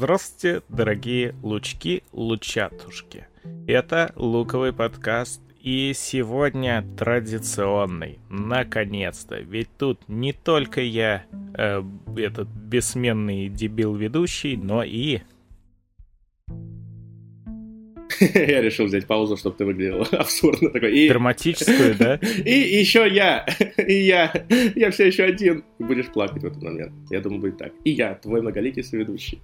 Здравствуйте, дорогие лучки-лучатушки. Это луковый подкаст и сегодня традиционный, наконец-то. Ведь тут не только я, э, этот бессменный дебил-ведущий, но и Я решил взять паузу, чтобы ты выглядел абсурдно такой. И... Драматическую, да? И еще я, и я, я все еще один. Будешь плакать в этот момент. Я думаю, будет так. И я, твой многоликий соведущий.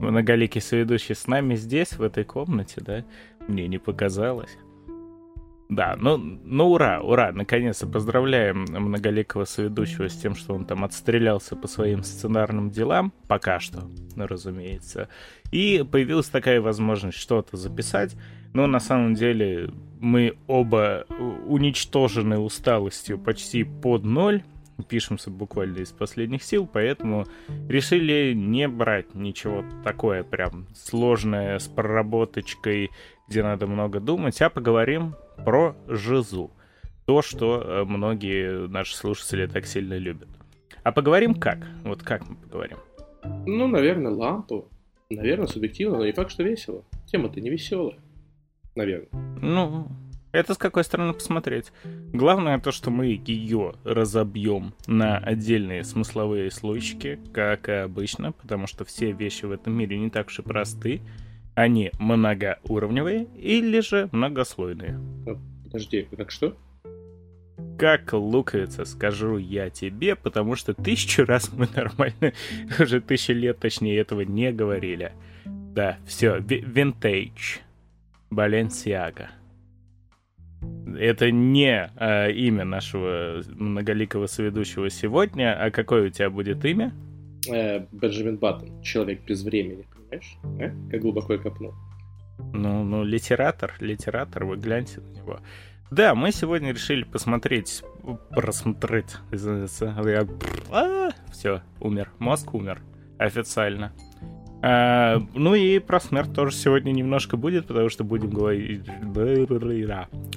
Многоликий соведущий с нами здесь, в этой комнате, да? Мне не показалось. Да, ну, ну ура, ура, наконец-то поздравляем многоликого соведущего с тем, что он там отстрелялся по своим сценарным делам, пока что, ну, разумеется. И появилась такая возможность что-то записать, но на самом деле мы оба уничтожены усталостью почти под ноль, пишемся буквально из последних сил, поэтому решили не брать ничего такое прям сложное с проработочкой, где надо много думать, а поговорим про Жизу. То, что э, многие наши слушатели так сильно любят. А поговорим как? Вот как мы поговорим? Ну, наверное, лампу. Наверное, субъективно, но не факт, что весело. Тема-то не веселая. Наверное. Ну, это с какой стороны посмотреть. Главное то, что мы ее разобьем на отдельные смысловые слоечки, как и обычно, потому что все вещи в этом мире не так уж и просты. Они многоуровневые или же многослойные. А, подожди, как что? Как луковица, скажу я тебе, потому что тысячу раз мы нормально, уже тысячу лет точнее этого не говорили. Да, все, винтейдж. Баленсиага. Это не э, имя нашего многоликого соведущего сегодня, а какое у тебя будет имя? Э, Бенджамин Баттон, человек без времени понимаешь? А? Как глубоко я копнул. Ну, ну, литератор, литератор, вы гляньте на него. Да, мы сегодня решили посмотреть, просмотреть. А, все, умер. Мозг умер. Официально. А, ну и про смерть тоже сегодня немножко будет, потому что будем говорить...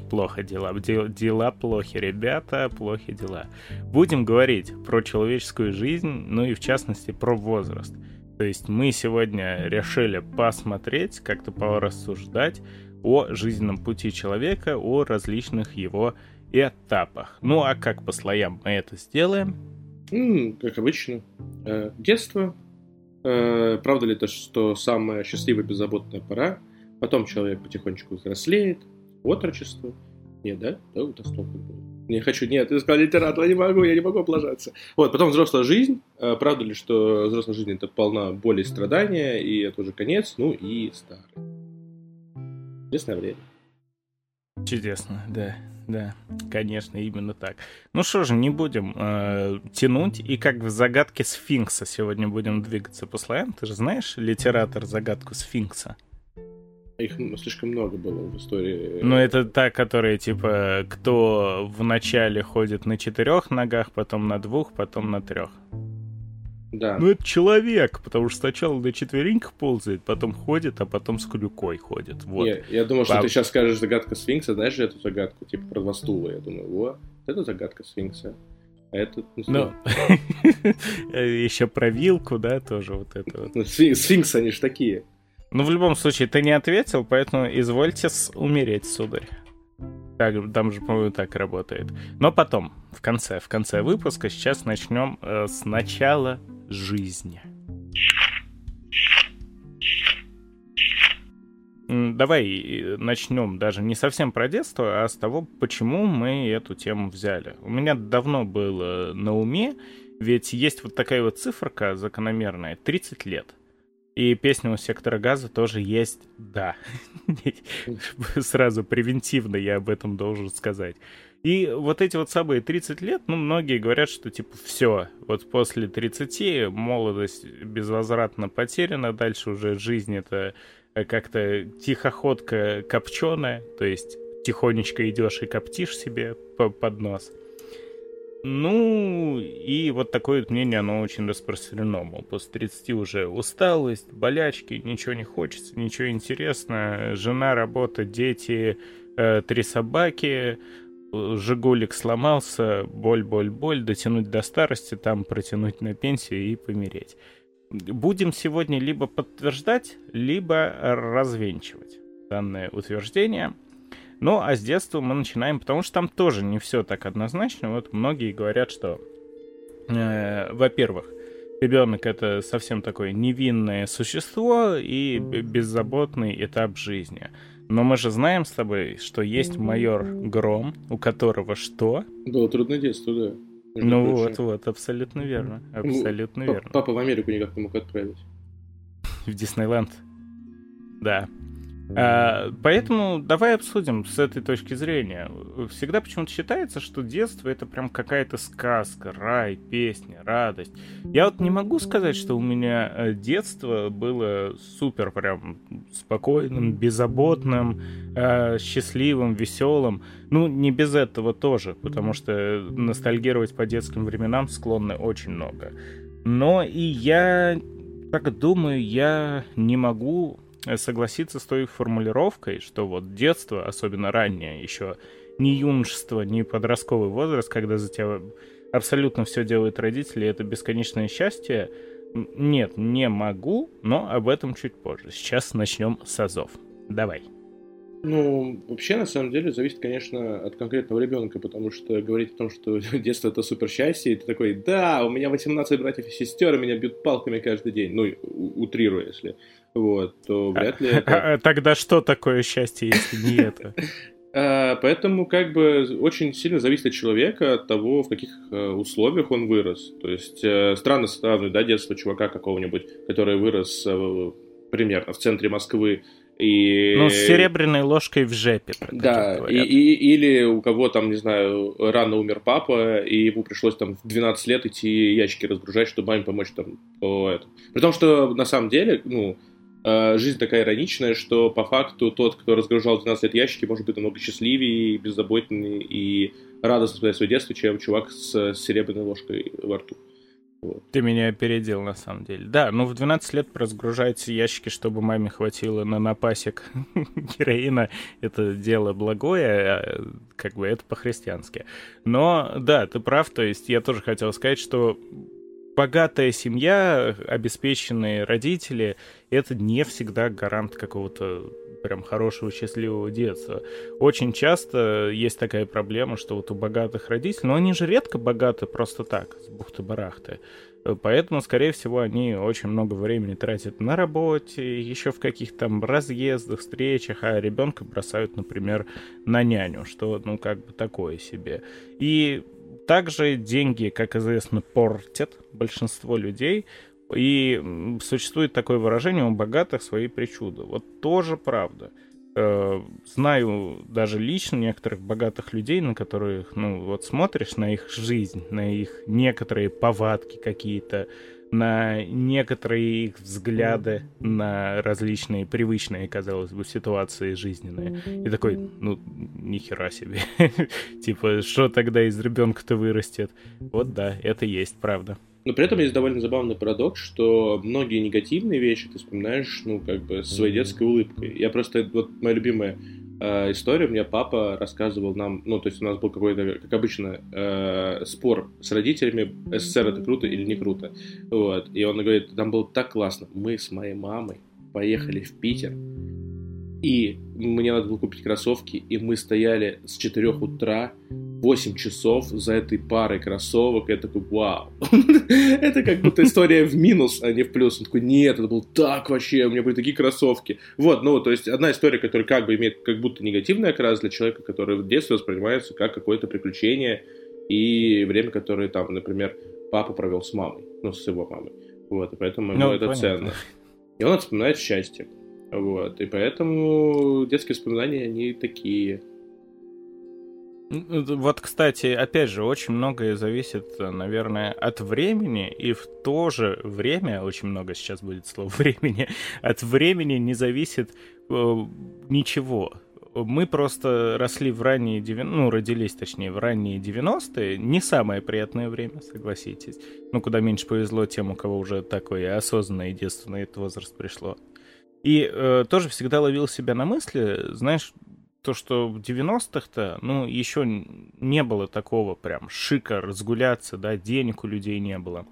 Плохо дела. Дела плохи, ребята, плохи дела. Будем говорить про человеческую жизнь, ну и в частности про возраст. То есть мы сегодня решили посмотреть, как-то порассуждать о жизненном пути человека, о различных его этапах. Ну а как по слоям мы это сделаем? Mm, как обычно. Э, детство. Э, правда ли то, что самая счастливая, беззаботная пора? Потом человек потихонечку взрослеет. Отрочество. Нет, да? Да, вот столько было. Не хочу, нет, ты сказал литератор, я не могу, я не могу облажаться. Вот, потом взрослая жизнь. А, правда ли, что взрослая жизнь это полна боли и страдания, и это уже конец, ну и старый. Чудесное время. Чудесно, да, да, конечно, именно так. Ну что же, не будем э, тянуть, и как в загадке сфинкса сегодня будем двигаться по слоям. Ты же знаешь литератор загадку сфинкса? Их слишком много было в истории. Ну, это та, которая, типа, кто вначале ходит на четырех ногах, потом на двух, потом на трех. Да. Ну, это человек, потому что сначала на четвереньках ползает, потом ходит, а потом с клюкой ходит. Вот. Не, я думал, что Пап... ты сейчас скажешь загадка сфинкса, знаешь же эту загадку, типа про два стула. Я думаю, вот, это загадка сфинкса. А это... Ну, еще про вилку, да, тоже вот это вот. Ну, сфинксы, они же такие. Ну, в любом случае, ты не ответил, поэтому извольте умереть, сударь. Так, там же, по-моему, так работает. Но потом, в конце, в конце выпуска, сейчас начнем э, с начала жизни. Давай э, начнем даже не совсем про детство, а с того, почему мы эту тему взяли. У меня давно было на уме, ведь есть вот такая вот циферка закономерная, 30 лет. И песня у сектора газа тоже есть, да. Сразу превентивно я об этом должен сказать. И вот эти вот самые 30 лет, ну, многие говорят, что, типа, все, вот после 30 молодость безвозвратно потеряна, дальше уже жизнь это как-то тихоходка копченая, то есть тихонечко идешь и коптишь себе под нос. Ну, и вот такое мнение, оно очень распространено. Мол, после 30 уже усталость, болячки, ничего не хочется, ничего интересно. Жена, работа, дети, э, три собаки, Жигулик сломался, боль, боль, боль, дотянуть до старости, там протянуть на пенсию и помереть. будем сегодня либо подтверждать, либо развенчивать данное утверждение. Ну, а с детства мы начинаем, потому что там тоже не все так однозначно. Вот многие говорят, что, э, во-первых, ребенок это совсем такое невинное существо и беззаботный этап жизни. Но мы же знаем с тобой, что есть майор Гром, у которого что? Было трудное детство, да. Ну вот, вот, абсолютно верно. Ну, абсолютно ну, верно. Папа в Америку никак не мог отправить. В Диснейленд. Да. А, поэтому давай обсудим с этой точки зрения. Всегда почему-то считается, что детство это прям какая-то сказка, рай, песня, радость. Я вот не могу сказать, что у меня э, детство было супер прям спокойным, беззаботным, э, счастливым, веселым. Ну, не без этого тоже, потому что ностальгировать по детским временам склонны очень много. Но и я так думаю, я не могу Э, согласиться с той формулировкой, что вот детство, особенно раннее, еще не юношество, не подростковый возраст, когда за тебя абсолютно все делают родители, это бесконечное счастье. Нет, не могу, но об этом чуть позже. Сейчас начнем с азов. Давай. Ну, вообще, на самом деле, зависит, конечно, от конкретного ребенка, потому что говорить о том, что детство — это супер счастье, и ты такой, да, у меня 18 братьев и сестер, и меня бьют палками каждый день, ну, утрируя, если, вот, то вряд ли это... А, тогда что такое счастье, если не это? А, поэтому как бы очень сильно зависит от человека, от того, в каких э, условиях он вырос. То есть э, странно сравнивать, да, детство чувака какого-нибудь, который вырос э, примерно в центре Москвы, и... Ну, с серебряной ложкой в жепе. Да, и, и, или у кого там, не знаю, рано умер папа, и ему пришлось там в 12 лет идти ящики разгружать, чтобы маме помочь там этому. При том, что на самом деле, ну, э, жизнь такая ироничная, что по факту тот, кто разгружал 12 лет ящики, может быть намного счастливее, беззаботнее и радостно вспоминать свое детство, чем чувак с серебряной ложкой во рту. Вот. Ты меня опередил, на самом деле. Да, ну в 12 лет разгружаются ящики, чтобы маме хватило на напасек героина. Это дело благое, а, как бы это по-христиански. Но да, ты прав, то есть я тоже хотел сказать, что богатая семья, обеспеченные родители, это не всегда гарант какого-то прям хорошего, счастливого детства. Очень часто есть такая проблема, что вот у богатых родителей, но они же редко богаты просто так, с бухты-барахты. Поэтому, скорее всего, они очень много времени тратят на работе, еще в каких-то там разъездах, встречах, а ребенка бросают, например, на няню, что, ну, как бы такое себе. И также деньги, как известно, портят большинство людей, и существует такое выражение у богатых свои причуды. Вот тоже правда. Э, знаю даже лично некоторых богатых людей, на которых, ну, вот смотришь на их жизнь, на их некоторые повадки какие-то, на некоторые их взгляды на различные привычные, казалось бы, ситуации жизненные. И такой, ну, нихера себе. Типа, что тогда из ребенка-то вырастет? Вот да, это есть, правда. Но при этом есть довольно забавный парадокс, что многие негативные вещи ты вспоминаешь, ну, как бы, со своей детской улыбкой. Я просто, вот моя любимая э, история, у меня папа рассказывал нам, ну, то есть у нас был какой-то, как обычно, э, спор с родителями, СССР это круто или не круто. Вот. И он говорит, там было так классно. Мы с моей мамой поехали в Питер, и мне надо было купить кроссовки, и мы стояли с 4 утра 8 часов за этой парой кроссовок. Я такой, вау. это как будто история в минус, а не в плюс. Он такой, нет, это было так вообще, у меня были такие кроссовки. Вот, ну, то есть одна история, которая как бы имеет как будто негативный окрас для человека, который в детстве воспринимается как какое-то приключение и время, которое там, например, папа провел с мамой, ну, с его мамой. Вот, и поэтому ему ну, это понятно. ценно. И он вспоминает счастье. Вот, и поэтому детские воспоминания, они такие. Вот, кстати, опять же, очень многое зависит, наверное, от времени, и в то же время, очень много сейчас будет слов времени, от времени не зависит э, ничего. Мы просто росли в ранние 90 ну, родились, точнее, в ранние 90-е. Не самое приятное время, согласитесь. Ну, куда меньше повезло тем, у кого уже такое осознанное детство на этот возраст пришло. И э, тоже всегда ловил себя на мысли, знаешь, то, что в 90-х-то, ну, еще не было такого прям шика разгуляться, да, денег у людей не было.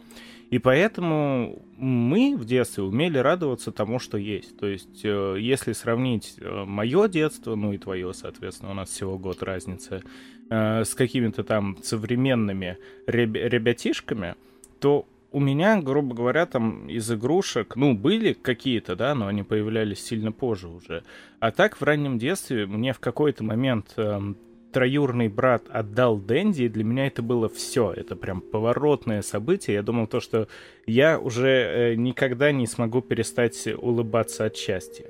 И поэтому мы в детстве умели радоваться тому, что есть. То есть, э, если сравнить э, мое детство, ну и твое, соответственно, у нас всего год разницы, э, с какими-то там современными реб- ребятишками, то у меня, грубо говоря, там из игрушек, ну, были какие-то, да, но они появлялись сильно позже уже. А так в раннем детстве мне в какой-то момент э, троюрный брат отдал Дэнди, и для меня это было все. Это прям поворотное событие. Я думал то, что я уже э, никогда не смогу перестать улыбаться от счастья.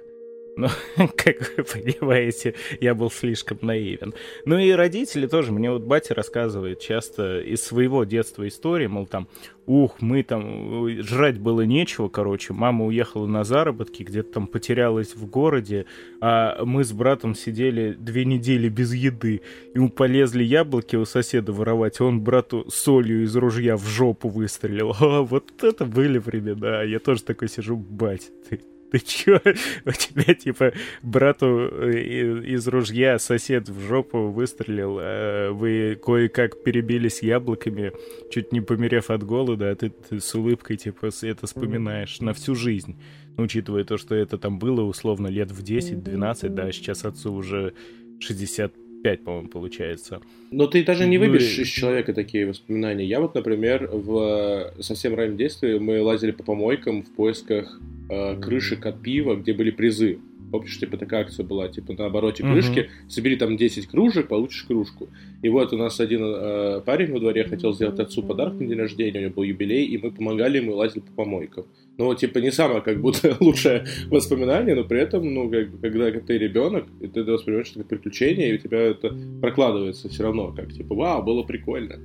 Но, как вы понимаете, я был слишком наивен. Ну и родители тоже. Мне вот батя рассказывает часто из своего детства истории, мол, там, ух, мы там, жрать было нечего, короче, мама уехала на заработки, где-то там потерялась в городе, а мы с братом сидели две недели без еды, и мы полезли яблоки у соседа воровать, он брату солью из ружья в жопу выстрелил. А, вот это были времена. Я тоже такой сижу, бать, ты ты чё? У тебя, типа, брату э, из ружья сосед в жопу выстрелил, а вы кое-как перебились яблоками, чуть не померев от голода, а ты, ты с улыбкой, типа, это вспоминаешь на всю жизнь. Ну, учитывая то, что это там было, условно, лет в 10-12, да, сейчас отцу уже 60 5, по-моему, получается. Но ты даже не выберешь ну, из человека такие воспоминания. Я вот, например, в совсем раннем детстве мы лазили по помойкам в поисках э, крышек от пива, где были призы. Помнишь, типа такая акция была, типа на обороте крышки, uh-huh. собери там 10 кружек, получишь кружку. И вот у нас один э, парень во дворе хотел сделать отцу подарок на день рождения, у него был юбилей, и мы помогали ему лазить по помойкам. Ну, типа, не самое, как будто лучшее воспоминание, но при этом, ну, как, когда ты ребенок, и ты это воспринимаешь как приключение, и у тебя это прокладывается все равно, как, типа, вау, было прикольно.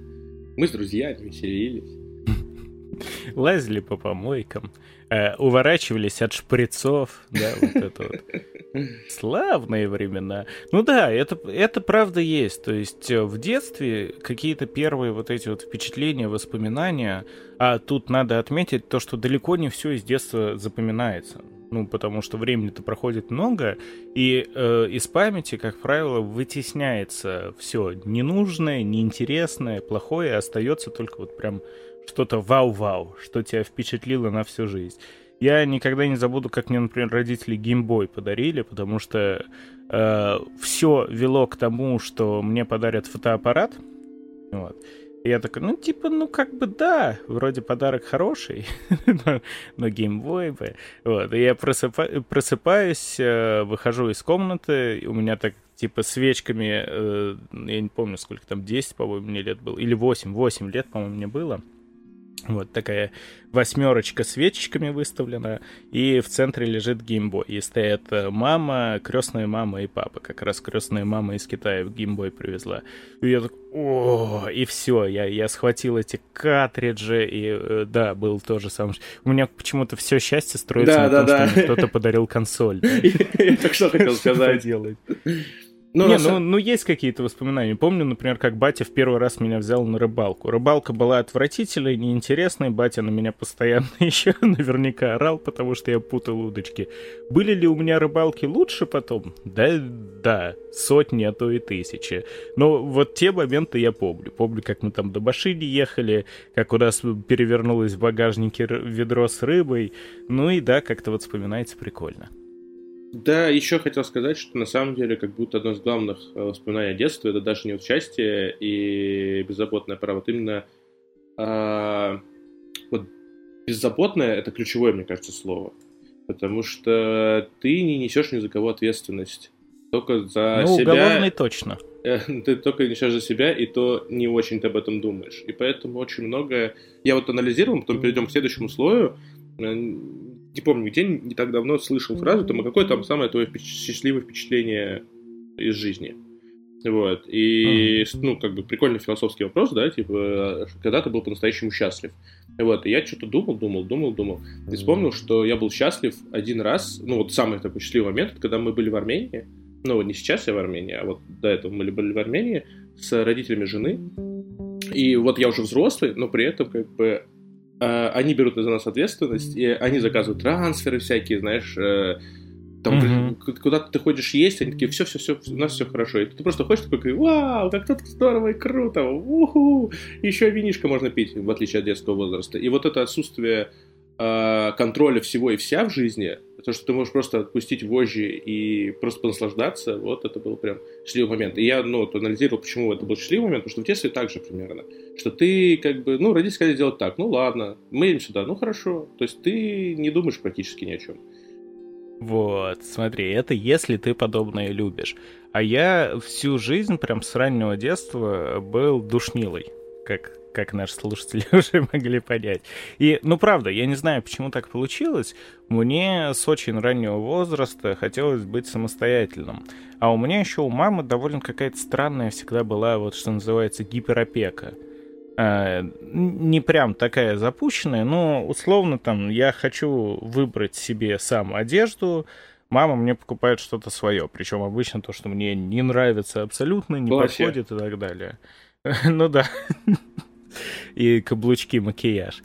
Мы с друзьями веселились. Лазили по помойкам, э, уворачивались от шприцов, да, вот это вот. Славные времена. Ну да, это, это правда есть. То есть э, в детстве какие-то первые вот эти вот впечатления, воспоминания, а тут надо отметить то, что далеко не все из детства запоминается. Ну, потому что времени-то проходит много, и э, из памяти, как правило, вытесняется все ненужное, неинтересное, плохое, остается только вот прям что-то вау-вау, что тебя впечатлило на всю жизнь. Я никогда не забуду, как мне, например, родители геймбой подарили, потому что э, все вело к тому, что мне подарят фотоаппарат. Вот. Я такой, ну, типа, ну, как бы да, вроде подарок хороший, но, но геймбой бы. Вот. И я просыпа, просыпаюсь, э, выхожу из комнаты, у меня так, типа, свечками, э, я не помню, сколько там, 10, по-моему, мне лет было, или 8, 8 лет, по-моему, мне было. Вот такая восьмерочка свечечками выставлена, и в центре лежит геймбой. И стоят э, мама, крестная мама и папа. Как раз крестная мама из Китая в геймбой привезла. И я такой, о, и все, я, я схватил эти картриджи, и э, да, был тоже самое. У меня почему-то все счастье строится да, на да, том, да. что кто-то подарил консоль. Я так что хотел сказать. делать. Ну, не, ну, ну, есть какие-то воспоминания. Помню, например, как батя в первый раз меня взял на рыбалку. Рыбалка была отвратительной, неинтересной. Батя на меня постоянно еще наверняка орал, потому что я путал удочки. Были ли у меня рыбалки лучше потом? Да, да, сотни, а то и тысячи. Но вот те моменты я помню. Помню, как мы там до Башини ехали, как у нас перевернулось в багажнике ведро с рыбой. Ну и да, как-то вот вспоминается прикольно. Да, еще хотел сказать, что на самом деле как будто одно из главных э, воспоминаний детства это даже не участие и беззаботное право, вот именно а, вот беззаботное это ключевое, мне кажется, слово. Потому что ты не несешь ни за кого ответственность. Только за ну, себя. уголовный точно. Ты только несешь за себя, и то не очень ты об этом думаешь. И поэтому очень многое... Я вот анализировал, потом перейдем к следующему слою не помню где, не так давно слышал фразу, там, а какое там самое твое счастливое впечатление из жизни. Вот. И, ну, как бы прикольный философский вопрос, да, типа, когда ты был по-настоящему счастлив. Вот, и я что-то думал, думал, думал, думал. И вспомнил, что я был счастлив один раз, ну, вот самый такой счастливый момент, когда мы были в Армении. Ну, не сейчас я в Армении, а вот до этого мы были в Армении с родителями жены. И вот я уже взрослый, но при этом, как бы, Э, они берут за нас ответственность, и они заказывают трансферы всякие, знаешь, э, Там mm-hmm. куда-то ты ходишь есть, они такие, все, все, все, у нас все хорошо. И ты просто ходишь такой, вау, как тут здорово и круто, уху, еще винишко можно пить, в отличие от детского возраста. И вот это отсутствие э, контроля всего и вся в жизни, то, что ты можешь просто отпустить вожжи и просто наслаждаться, вот это был прям счастливый момент. И я, ну, анализировал, почему это был счастливый момент, потому что в детстве так же примерно, что ты как бы, ну, родители сказали делать так, ну ладно, мы едем сюда, ну хорошо, то есть ты не думаешь практически ни о чем. Вот, смотри, это если ты подобное любишь. А я всю жизнь, прям с раннего детства, был душнилой, как как наши слушатели уже могли понять. И, ну, правда, я не знаю, почему так получилось. Мне с очень раннего возраста хотелось быть самостоятельным. А у меня еще у мамы довольно какая-то странная всегда была, вот что называется, гиперопека. А, не прям такая запущенная, но условно там я хочу выбрать себе сам одежду, мама мне покупает что-то свое, причем обычно то, что мне не нравится абсолютно, не Платье. подходит и так далее. Ну да. и каблучки, макияж.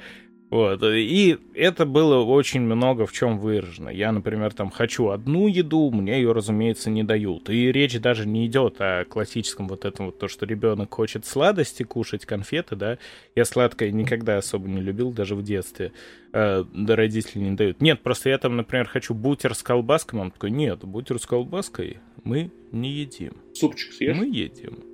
Вот. И это было очень много в чем выражено. Я, например, там хочу одну еду, мне ее, разумеется, не дают. И речь даже не идет о классическом вот этом вот, то, что ребенок хочет сладости кушать, конфеты, да. Я сладкое никогда особо не любил, даже в детстве. Э, да родители не дают. Нет, просто я там, например, хочу бутер с колбаской. Он такой, нет, бутер с колбаской мы не едим. Супчик съешь? Мы едим.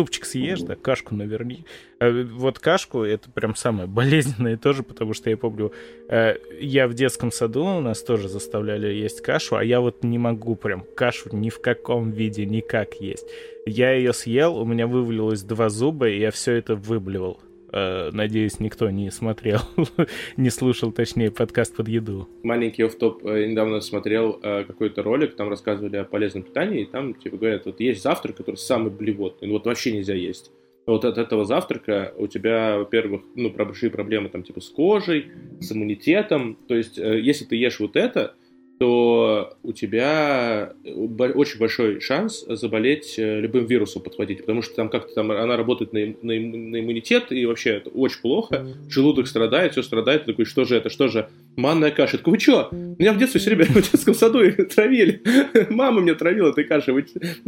Супчик съешь, да, кашку наверни. А вот кашку это прям самое болезненное тоже, потому что я помню, э, я в детском саду у нас тоже заставляли есть кашу, а я вот не могу прям кашу ни в каком виде никак есть. Я ее съел, у меня вывалилось два зуба, и я все это выблевал. Э, надеюсь, никто не смотрел, не слушал, точнее, подкаст под еду. Маленький офф-топ. Э, недавно смотрел э, какой-то ролик, там рассказывали о полезном питании, и там, типа, говорят, вот есть завтрак, который самый блевотный, ну вот вообще нельзя есть. Вот от этого завтрака у тебя, во-первых, ну, большие проблемы там, типа, с кожей, с иммунитетом. То есть, если ты ешь вот это, то у тебя очень большой шанс заболеть э, любым вирусом, подхватить, потому что там как-то там она работает на, на, на иммунитет, и вообще это очень плохо. Желудок страдает, все страдает. Ты такой, что же это, что же? Манная каша. Я такой, вы что? Меня в детстве все время в детском саду травили. Мама меня травила этой кашей. Вы...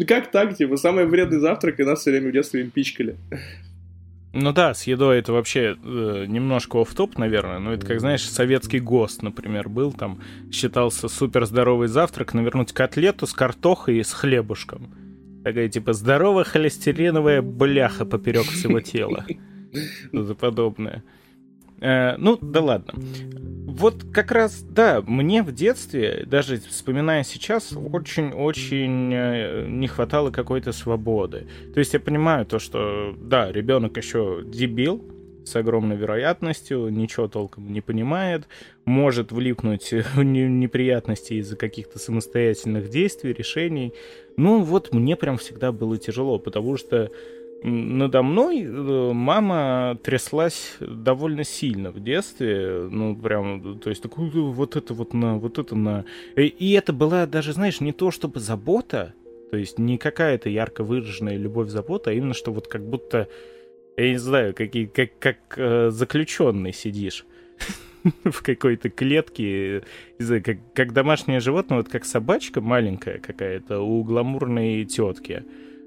Как так, типа, самый вредный завтрак, и нас все время в детстве им пичкали. Ну да, с едой это вообще э, немножко оф топ наверное. Но это как, знаешь, советский ГОСТ, например, был там. Считался супер здоровый завтрак, навернуть котлету с картохой и с хлебушком. Такая типа здоровая холестериновая бляха поперек всего тела. Что-то подобное. Э, ну, да ладно. Вот как раз, да, мне в детстве, даже вспоминая сейчас, очень-очень э, не хватало какой-то свободы. То есть я понимаю то, что, да, ребенок еще дебил, с огромной вероятностью, ничего толком не понимает, может влипнуть в неприятности из-за каких-то самостоятельных действий, решений. Ну вот мне прям всегда было тяжело, потому что надо мной э, мама тряслась довольно сильно в детстве, ну прям, то есть такую вот это вот на, вот это на, и это была даже, знаешь, не то чтобы забота, то есть не какая-то ярко выраженная любовь, забота, а именно что вот как будто, я не знаю, какие, как, как э, заключенный сидишь в какой-то клетке, не знаю, как, как домашнее животное, вот как собачка маленькая какая-то у гламурной тетки.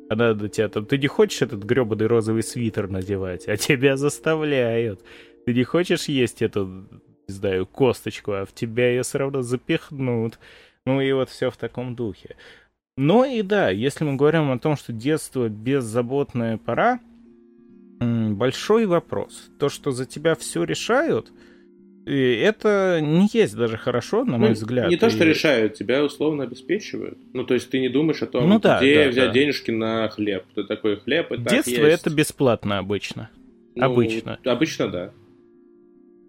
Она до тебя там, ты не хочешь этот гребаный розовый свитер надевать, а тебя заставляют. Ты не хочешь есть эту, не знаю, косточку, а в тебя ее все равно запихнут. Ну и вот все в таком духе. Но и да, если мы говорим о том, что детство беззаботная пора, большой вопрос. То, что за тебя все решают — и это не есть даже хорошо, на мой ну, взгляд. Не то, что и... решают, тебя условно обеспечивают. Ну, то есть ты не думаешь о том, ну, да, где да, взять да. денежки на хлеб. Ты такой хлеб и Детство так есть. это бесплатно обычно. Ну, обычно. Обычно да.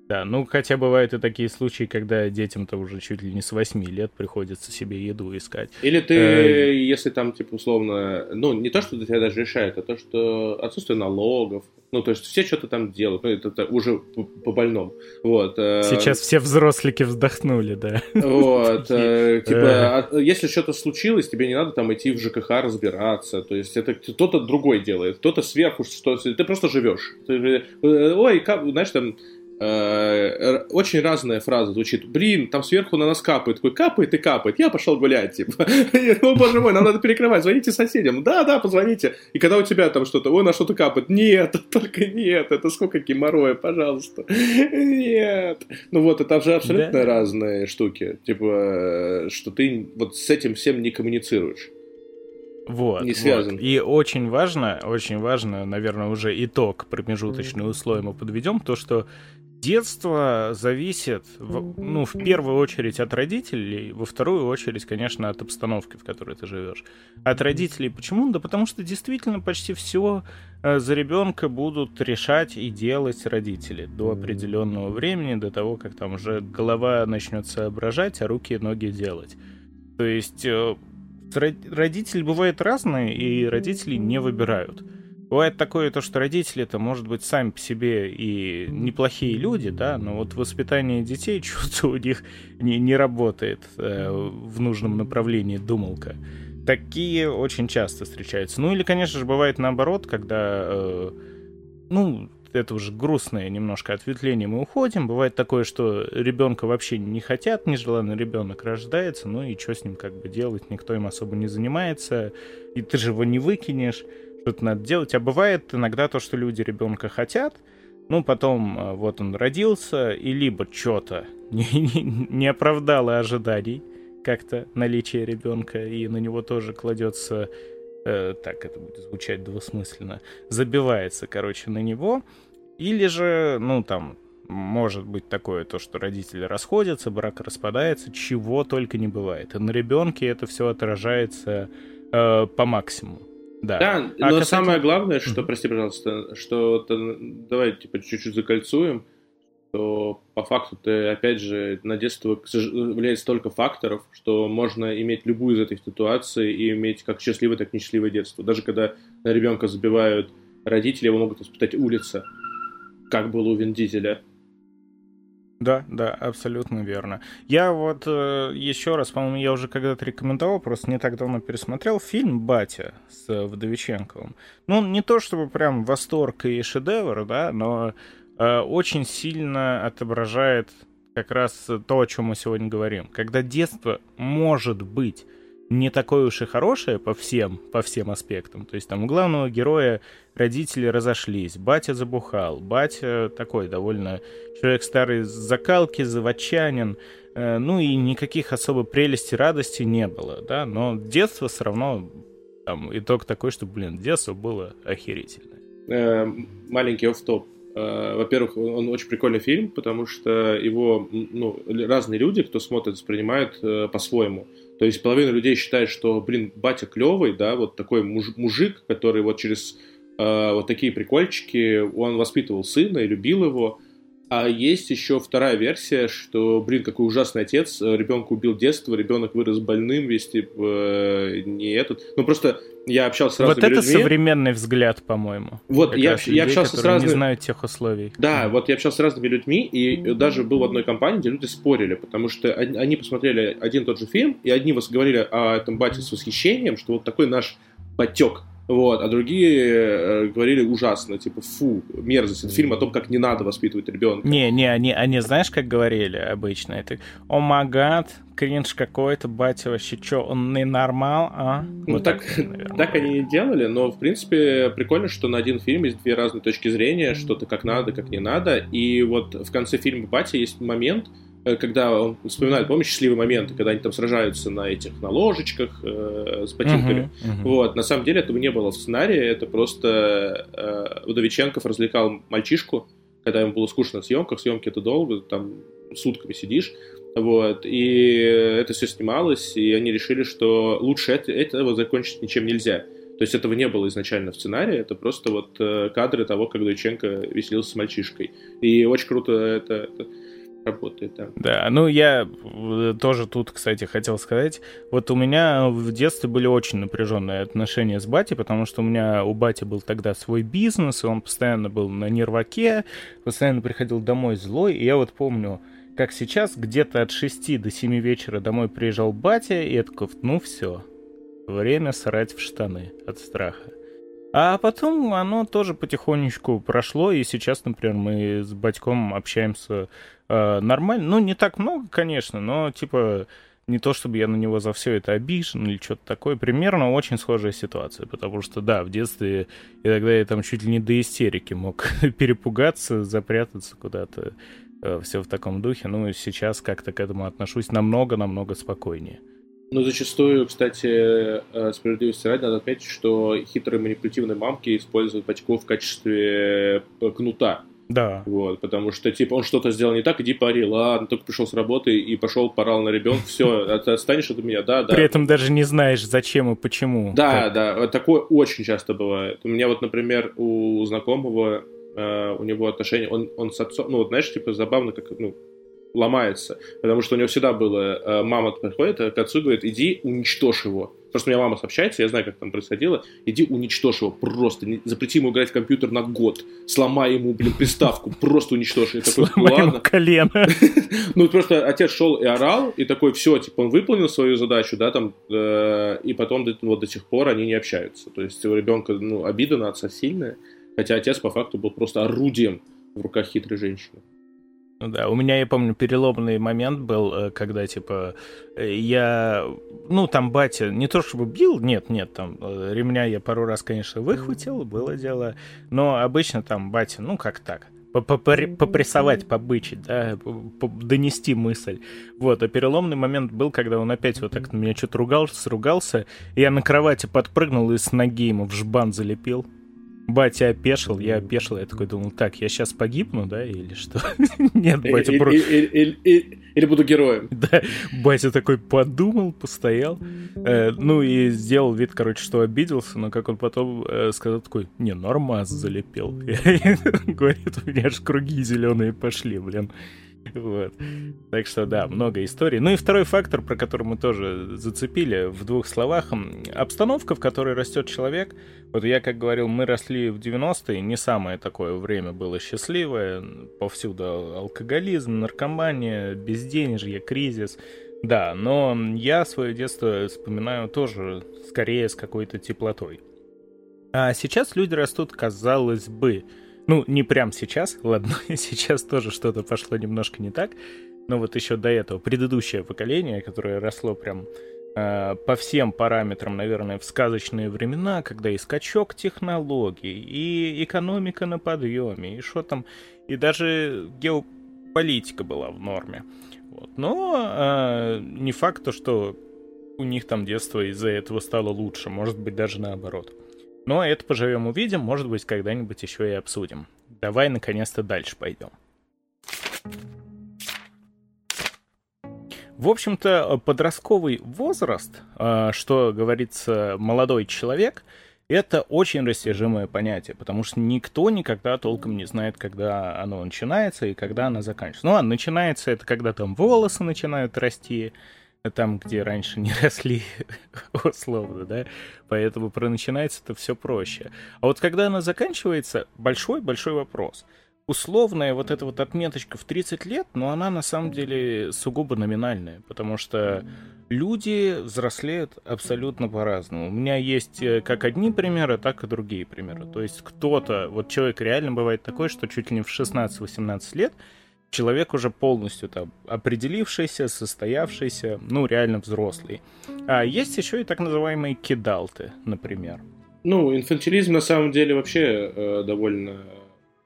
Да, ну хотя бывают и такие случаи, когда детям-то уже чуть ли не с 8 лет приходится себе еду искать. Или ты, э... если там, типа, условно, ну, не то, что тебя даже решают, а то, что отсутствие налогов, ну, то есть все что-то там делают, ну, это, это уже по больному. Вот. Э... Сейчас все взрослики вздохнули, да. Вот. Э, типа, а, если что-то случилось, тебе не надо там идти в ЖКХ разбираться, то есть это кто-то другой делает, кто-то сверху, что ты просто живешь. Ты, ой, как, знаешь, там Э, очень разная фраза звучит. Блин, там сверху на нас капает. Такой, капает и капает. Я пошел гулять, типа. О, боже мой, нам надо перекрывать. Звоните соседям. Да, да, позвоните. И когда у тебя там что-то, ой, на что-то капает. Нет, только нет. Это сколько геморроя, пожалуйста. Нет. Ну вот, это же абсолютно разные штуки. Типа, что ты вот с этим всем не коммуницируешь. Вот, не связан. Вот. И очень важно, очень важно, наверное, уже итог промежуточный условий мы подведем, то, что детство зависит, в, ну, в первую очередь от родителей, во вторую очередь, конечно, от обстановки, в которой ты живешь. От родителей почему? Да потому что действительно почти все э, за ребенка будут решать и делать родители до определенного времени, до того, как там уже голова начнет соображать, а руки и ноги делать. То есть э, родители бывают разные, и родители не выбирают. Бывает такое то, что родители это может быть сами по себе и неплохие люди, да, но вот воспитание детей что-то у них не, не работает э, в нужном направлении, думалка. Такие очень часто встречаются. Ну или, конечно же, бывает наоборот, когда, э, ну, это уже грустное немножко ответвление, мы уходим. Бывает такое, что ребенка вообще не хотят, нежеланный ребенок рождается, ну и что с ним как бы делать, никто им особо не занимается, и ты же его не выкинешь что-то надо делать. А бывает иногда то, что люди ребенка хотят, ну, потом а, вот он родился, и либо что-то не, не, не оправдало ожиданий как-то наличие ребенка, и на него тоже кладется, э, так это будет звучать двусмысленно, забивается, короче, на него. Или же, ну, там, может быть такое, то, что родители расходятся, брак распадается, чего только не бывает. И на ребенке это все отражается э, по максимуму. Да, да а но касательно... самое главное, что, прости, пожалуйста, что то, давай типа чуть-чуть закольцуем, то по факту ты, опять же, на детство влияет столько факторов, что можно иметь любую из этих ситуаций и иметь как счастливое, так и несчастливое детство. Даже когда на ребенка забивают родители, его могут воспитать улица, как было у Вин Дизеля. Да, да, абсолютно верно. Я вот э, еще раз, по-моему, я уже когда-то рекомендовал, просто не так давно пересмотрел фильм «Батя» с э, Вдовиченковым. Ну, не то чтобы прям восторг и шедевр, да, но э, очень сильно отображает как раз то, о чем мы сегодня говорим. Когда детство может быть не такое уж и хорошее по всем, по всем аспектам. То есть там у главного героя родители разошлись, батя забухал, батя такой довольно человек старый закалки, заводчанин, э, ну и никаких особо прелести, радости не было, да, но детство все равно, там, итог такой, что, блин, детство было охерительное. Э, маленький офф-топ. Э, во-первых, он очень прикольный фильм, потому что его ну, разные люди, кто смотрит, воспринимают по-своему. То есть половина людей считает, что, блин, батя клевый, да, вот такой муж, мужик, который вот через э, вот такие прикольчики, он воспитывал сына и любил его. А есть еще вторая версия, что, блин, какой ужасный отец, ребенка убил детство, ребенок вырос больным, весь типа э, не этот. Ну просто я общался с разными людьми. Вот это современный взгляд, по-моему. Вот, я, людей, я общался с разными... не знают тех условий. Да, вот я общался с разными людьми, и даже был в одной компании, где люди спорили, потому что они посмотрели один и тот же фильм, и одни говорили о этом бате с восхищением, что вот такой наш батек, вот, а другие э, говорили ужасно, типа, фу, мерзость. Это фильм о том, как не надо воспитывать ребенка. Не, не, они, они знаешь, как говорили обычно? Это, о магад, кринж какой-то, батя вообще, что, он не нормал, а? Ну, вот так, так, так они и делали, но, в принципе, прикольно, что на один фильм есть две разные точки зрения, что-то как надо, как не надо, и вот в конце фильма «Батя» есть момент, когда он вспоминает, помнишь, счастливые моменты, когда они там сражаются на этих, на ложечках э, с ботинками. Uh-huh, uh-huh. Вот, на самом деле этого не было в сценарии, это просто э, Удовиченков развлекал мальчишку, когда ему было скучно на съемках, съемки это долго, там сутками сидишь, вот, и это все снималось, и они решили, что лучше это, этого закончить ничем нельзя. То есть этого не было изначально в сценарии, это просто вот э, кадры того, как Дойченко веселился с мальчишкой. И очень круто это, это работает, да. Да, ну я э, тоже тут, кстати, хотел сказать, вот у меня в детстве были очень напряженные отношения с батей, потому что у меня у бати был тогда свой бизнес, и он постоянно был на нерваке, постоянно приходил домой злой, и я вот помню, как сейчас, где-то от 6 до 7 вечера домой приезжал батя, и я такой, ну все, время срать в штаны от страха. А потом оно тоже потихонечку прошло, и сейчас, например, мы с батьком общаемся э, нормально. Ну, не так много, конечно, но типа не то чтобы я на него за все это обижен или что-то такое, примерно очень схожая ситуация, потому что, да, в детстве иногда я там чуть ли не до истерики мог перепугаться, запрятаться куда-то, э, все в таком духе, ну, сейчас как-то к этому отношусь намного-намного спокойнее. Ну, зачастую, кстати, э, справедливости ради, надо отметить, что хитрые манипулятивные мамки используют батьков в качестве э, кнута. Да. Вот, потому что, типа, он что-то сделал не так, иди пари, ладно, только пришел с работы и пошел, порал на ребенка, все, ты отстанешь от меня, да, да. При этом даже не знаешь, зачем и почему. Да, как. да, такое очень часто бывает. У меня вот, например, у знакомого, э, у него отношения, он, он с отцом, ну, вот, знаешь, типа, забавно, как, ну, ломается, потому что у него всегда было, э, мама приходит к отцу и говорит, иди уничтожь его. Просто у меня мама сообщается, я знаю, как там происходило, иди уничтожь его просто, запрети ему играть в компьютер на год, сломай ему, блин, приставку, просто уничтожь. Я такой, сломай ему колено. Ну, просто отец шел и орал, и такой, все, типа, он выполнил свою задачу, да, там, э, и потом вот до сих пор они не общаются. То есть у ребенка, ну, обида на отца сильная, хотя отец по факту был просто орудием в руках хитрой женщины. Ну да, у меня, я помню, переломный момент был, э, когда, типа, э, я, ну, там батя не то чтобы бил, нет, нет, там э, ремня я пару раз, конечно, выхватил, было дело, но обычно там батя, ну, как так, попрессовать, побычить, да, донести мысль. Вот, а переломный момент был, когда он опять вот так на меня что-то ругался, ругался, и я на кровати подпрыгнул и с ноги ему в жбан залепил. Батя опешил, я опешил, я такой думал, так, я сейчас погибну, да, или что? Нет, батя просто... Или буду героем. Да, батя такой подумал, постоял, э, ну и сделал вид, короче, что обиделся, но как он потом э, сказал такой, не, нормаз залепил. Говорит, у меня аж круги зеленые пошли, блин. Вот. Так что да, много историй. Ну и второй фактор, про который мы тоже зацепили в двух словах. Обстановка, в которой растет человек. Вот я, как говорил, мы росли в 90-е, не самое такое время было счастливое. Повсюду алкоголизм, наркомания, безденежье, кризис. Да, но я свое детство вспоминаю тоже скорее с какой-то теплотой. А сейчас люди растут, казалось бы, ну, не прям сейчас, ладно, сейчас тоже что-то пошло немножко не так, но вот еще до этого предыдущее поколение, которое росло прям э, по всем параметрам, наверное, в сказочные времена, когда и скачок технологий, и экономика на подъеме, и что там, и даже геополитика была в норме. Вот. Но э, не факт, то, что у них там детство из-за этого стало лучше, может быть, даже наоборот. Но это поживем увидим, может быть, когда-нибудь еще и обсудим. Давай, наконец-то, дальше пойдем. В общем-то, подростковый возраст, а, что говорится, молодой человек, это очень растяжимое понятие, потому что никто никогда толком не знает, когда оно начинается и когда оно заканчивается. Ну, а начинается это, когда там волосы начинают расти, там, где раньше не росли, условно, да, поэтому про начинается это все проще. А вот когда она заканчивается, большой-большой вопрос. Условная вот эта вот отметочка в 30 лет, но она на самом деле сугубо номинальная, потому что люди взрослеют абсолютно по-разному. У меня есть э, как одни примеры, так и другие примеры. То есть кто-то, вот человек реально бывает такой, что чуть ли не в 16-18 лет человек уже полностью там определившийся, состоявшийся, ну, реально взрослый. А есть еще и так называемые кидалты, например. Ну, инфантилизм на самом деле вообще э, довольно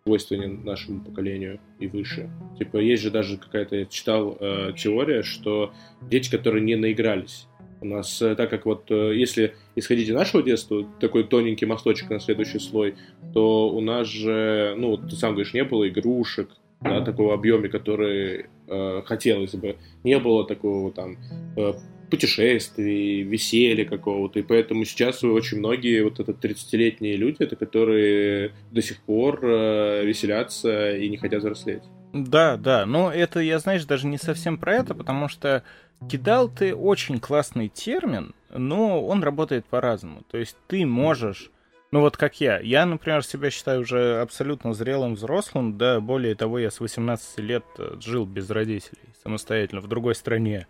свойственен нашему поколению и выше. Типа, есть же даже какая-то, я читал э, теория, что дети, которые не наигрались, у нас, э, так как вот, э, если исходить из нашего детства, такой тоненький мосточек на следующий слой, то у нас же, ну, ты сам говоришь, не было игрушек, да, такого объеме, который э, хотелось бы. Не было такого там э, путешествий, веселья какого-то. И поэтому сейчас очень многие вот это 30-летние люди, это которые до сих пор э, веселятся и не хотят взрослеть. Да, да, но это, я, знаешь, даже не совсем про это, потому что кидал ты очень классный термин, но он работает по-разному. То есть ты можешь ну вот как я. Я, например, себя считаю уже абсолютно зрелым взрослым. Да, более того, я с 18 лет э, жил без родителей, самостоятельно, в другой стране.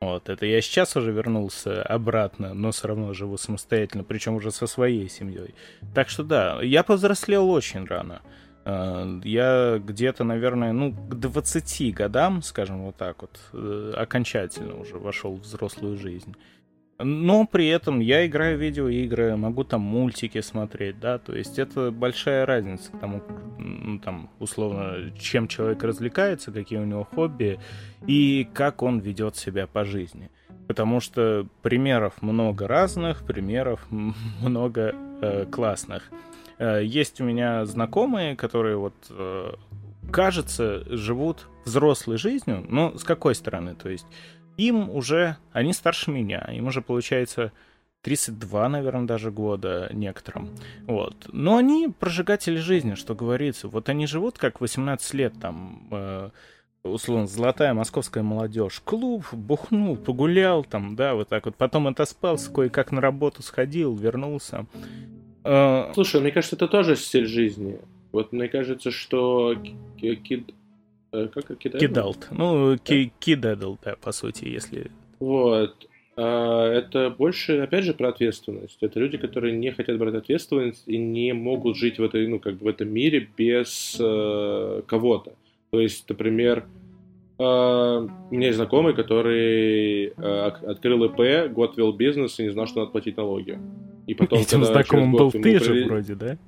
Вот, это я сейчас уже вернулся обратно, но все равно живу самостоятельно, причем уже со своей семьей. Так что да, я повзрослел очень рано. Э, я где-то, наверное, ну, к 20 годам, скажем вот так вот, э, окончательно уже вошел в взрослую жизнь. Но при этом я играю в видеоигры, могу там мультики смотреть, да, то есть это большая разница к тому, ну, там, условно, чем человек развлекается, какие у него хобби и как он ведет себя по жизни. Потому что примеров много разных, примеров много э, классных. Э, есть у меня знакомые, которые вот, э, кажется, живут взрослой жизнью, но с какой стороны? То есть им уже, они старше меня, им уже получается 32, наверное, даже года некоторым. Вот. Но они прожигатели жизни, что говорится. Вот они живут как 18 лет там, э, условно, золотая московская молодежь. Клуб, бухнул, погулял там, да, вот так вот. Потом отоспался, кое-как на работу сходил, вернулся. Э, Слушай, мне кажется, это тоже стиль жизни. Вот мне кажется, что кид... Э, как Кидалт. Ну, кидадл, да, по сути, если... Вот. А, это больше, опять же, про ответственность. Это люди, которые не хотят брать ответственность и не могут жить в этой, ну, как бы в этом мире без э, кого-то. То есть, например, э, у меня есть знакомый, который э, открыл ИП, год вел бизнес и не знал, что надо платить налоги. И потом, Этим знакомым был ты же вроде, да?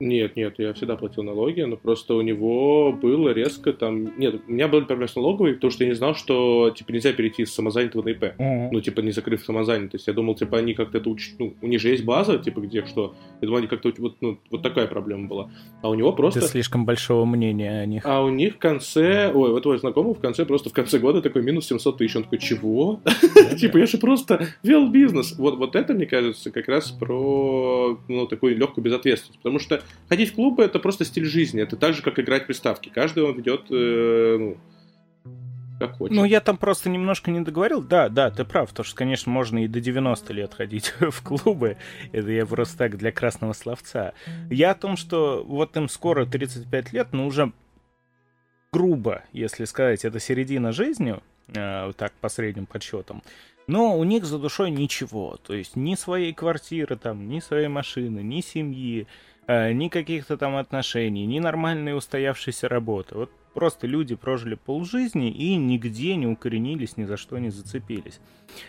Нет, нет, я всегда платил налоги, но просто у него было резко там... Нет, у меня были проблемы с налоговой, потому что я не знал, что, типа, нельзя перейти с самозанятого на ИП. Mm-hmm. Ну, типа, не закрыв самозанятость. Я думал, типа, они как-то это учат... Ну, у них же есть база, типа, где что. Я думал, они как-то... Вот, ну, вот такая проблема была. А у него просто... Ты слишком большого мнения о них. А у них в конце... Ой, вот твой знакомый в конце, просто в конце года такой минус 700 тысяч. Он такой, чего? Типа, я же просто вел бизнес. Вот вот это, мне кажется, как раз про, ну, такую легкую безответственность. Потому что ходить в клубы это просто стиль жизни. Это так же, как играть в приставки. Каждый он ведет, э, ну, как хочет. Ну, я там просто немножко не договорил. Да, да, ты прав, потому что, конечно, можно и до 90 лет ходить в клубы. Это я просто так для красного словца. Я о том, что вот им скоро 35 лет, но уже грубо, если сказать, это середина жизни, э, так, по средним подсчетам. Но у них за душой ничего. То есть ни своей квартиры, там, ни своей машины, ни семьи, ни каких-то там отношений, ни нормальной устоявшейся работы. Вот просто люди прожили полжизни и нигде не укоренились, ни за что не зацепились.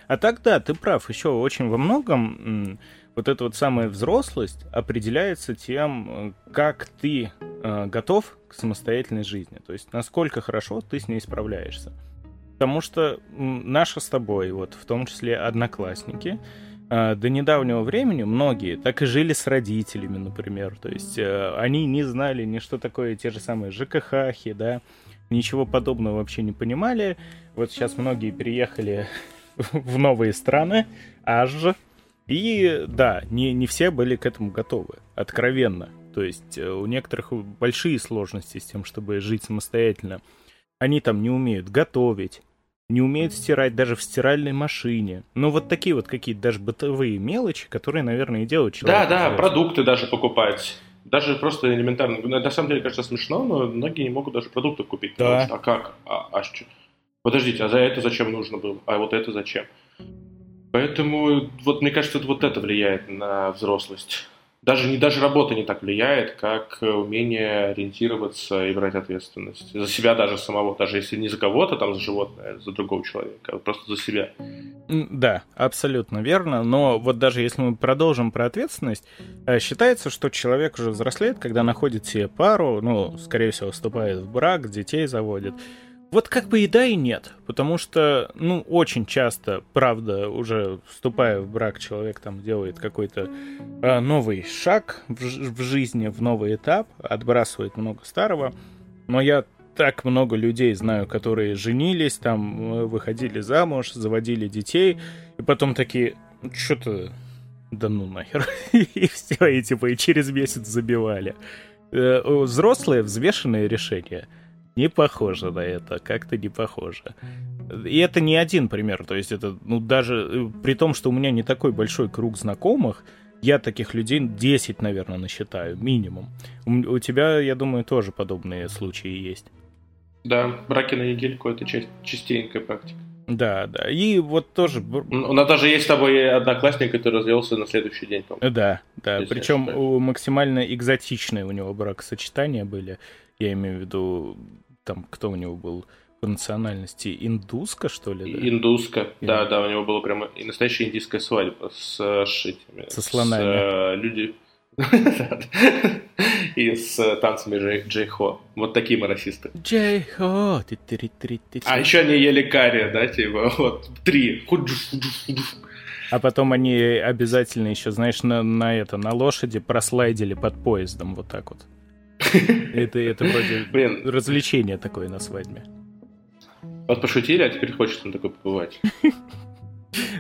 А тогда ты прав, еще очень во многом вот эта вот самая взрослость определяется тем, э, как ты э, готов к самостоятельной жизни. То есть насколько хорошо ты с ней справляешься. Потому что наши с тобой, вот в том числе одноклассники, до недавнего времени многие так и жили с родителями, например. То есть э, они не знали ни что такое те же самые ЖКХ, да, ничего подобного вообще не понимали. Вот сейчас многие переехали в новые страны, аж. И да, не, не все были к этому готовы, откровенно. То есть э, у некоторых большие сложности с тем, чтобы жить самостоятельно. Они там не умеют готовить, не умеют стирать даже в стиральной машине. Ну, вот такие вот какие-то даже бытовые мелочи, которые, наверное, и делают человека. Да, да, продукты даже покупать. Даже просто элементарно. Ну, на самом деле, кажется, смешно, но многие не могут даже продукты купить. Да. Что, а как? А, а что? Подождите, а за это зачем нужно было? А вот это зачем? Поэтому, вот мне кажется, вот это влияет на взрослость даже не даже работа не так влияет, как умение ориентироваться и брать ответственность за себя даже самого, даже если не за кого-то, там за животное, за другого человека, а просто за себя. Да, абсолютно верно. Но вот даже если мы продолжим про ответственность, э, считается, что человек уже взрослеет, когда находит себе пару, ну, скорее всего, вступает в брак, детей заводит. Вот как бы и да, и нет. Потому что, ну, очень часто, правда, уже вступая в брак, человек там делает какой-то э, новый шаг в, в жизни, в новый этап, отбрасывает много старого. Но я так много людей знаю, которые женились, там, э, выходили замуж, заводили детей, и потом такие, что-то, да ну нахер, и все, и типа, и через месяц забивали. Э, взрослые, взвешенные решения — не похоже на это, как-то не похоже. И это не один пример, то есть это, ну, даже э, при том, что у меня не такой большой круг знакомых, я таких людей 10, наверное, насчитаю, минимум. У, у тебя, я думаю, тоже подобные случаи есть. Да, браки на недельку — это частенькая практика. Да, да. И вот тоже... У нас даже есть с тобой одноклассник, который развелся на следующий день, по-моему. Да, да. Причем максимально экзотичные у него бракосочетания были. Я имею в виду, там, кто у него был по национальности? Индуска, что ли? Да? Индуска, да, да. У него была прямо настоящая индийская свадьба с шитями. Со слонами. С, э, люди и с танцами Джей, Джей Хо. Вот такие мы расисты. Джей Хо. А еще они ели карри, да, типа, вот, три. А потом они обязательно еще, знаешь, на, на это, на лошади прослайдили под поездом вот так вот. Это, это вроде Блин. развлечение такое на свадьбе. Вот пошутили, а теперь хочется на такое побывать.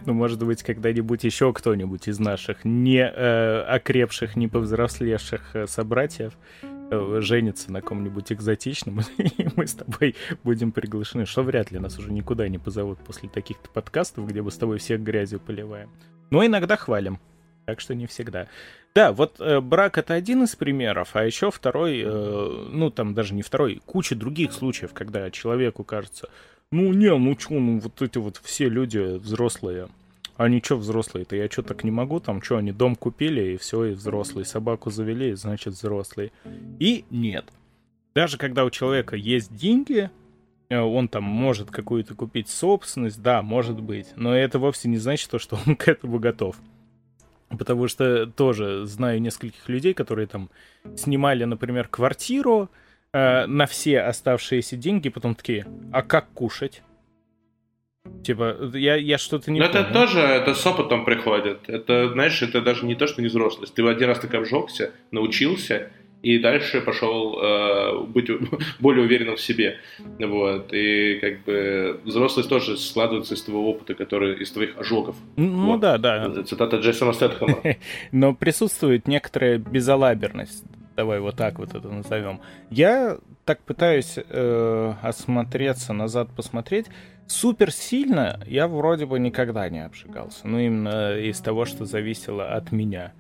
Ну, может быть, когда-нибудь еще кто-нибудь из наших не э, окрепших, не повзрослевших э, собратьев э, женится на ком-нибудь экзотичном, и мы с тобой будем приглашены. Что вряд ли нас уже никуда не позовут после таких-то подкастов, где мы с тобой всех грязью поливаем. Но иногда хвалим, так что не всегда. Да, вот э, брак это один из примеров, а еще второй, э, ну там даже не второй, куча других случаев, когда человеку кажется, ну не, ну чё, ну вот эти вот все люди взрослые. Они что взрослые-то? Я что так не могу? Там что, они дом купили и все, и взрослые. Собаку завели, значит взрослые. И нет. Даже когда у человека есть деньги, э, он там может какую-то купить собственность, да, может быть. Но это вовсе не значит то, что он к этому готов. Потому что тоже знаю нескольких людей, которые там снимали, например, квартиру, э, на все оставшиеся деньги, потом такие, а как кушать? Типа, я, я что-то не Но это тоже, это с опытом приходит. Это, знаешь, это даже не то, что не взрослость. Ты один раз так обжегся, научился, и дальше пошел э, быть более уверенным в себе. Вот. И как бы взрослость тоже складывается из твоего опыта, который из твоих ожогов. Ну вот. да, да. Цитата Джейсона Стэтхэма. Но присутствует некоторая безалаберность давай вот так вот это назовем. Я так пытаюсь э, осмотреться назад, посмотреть. Супер сильно я вроде бы никогда не обжигался. Ну, именно из того, что зависело от меня.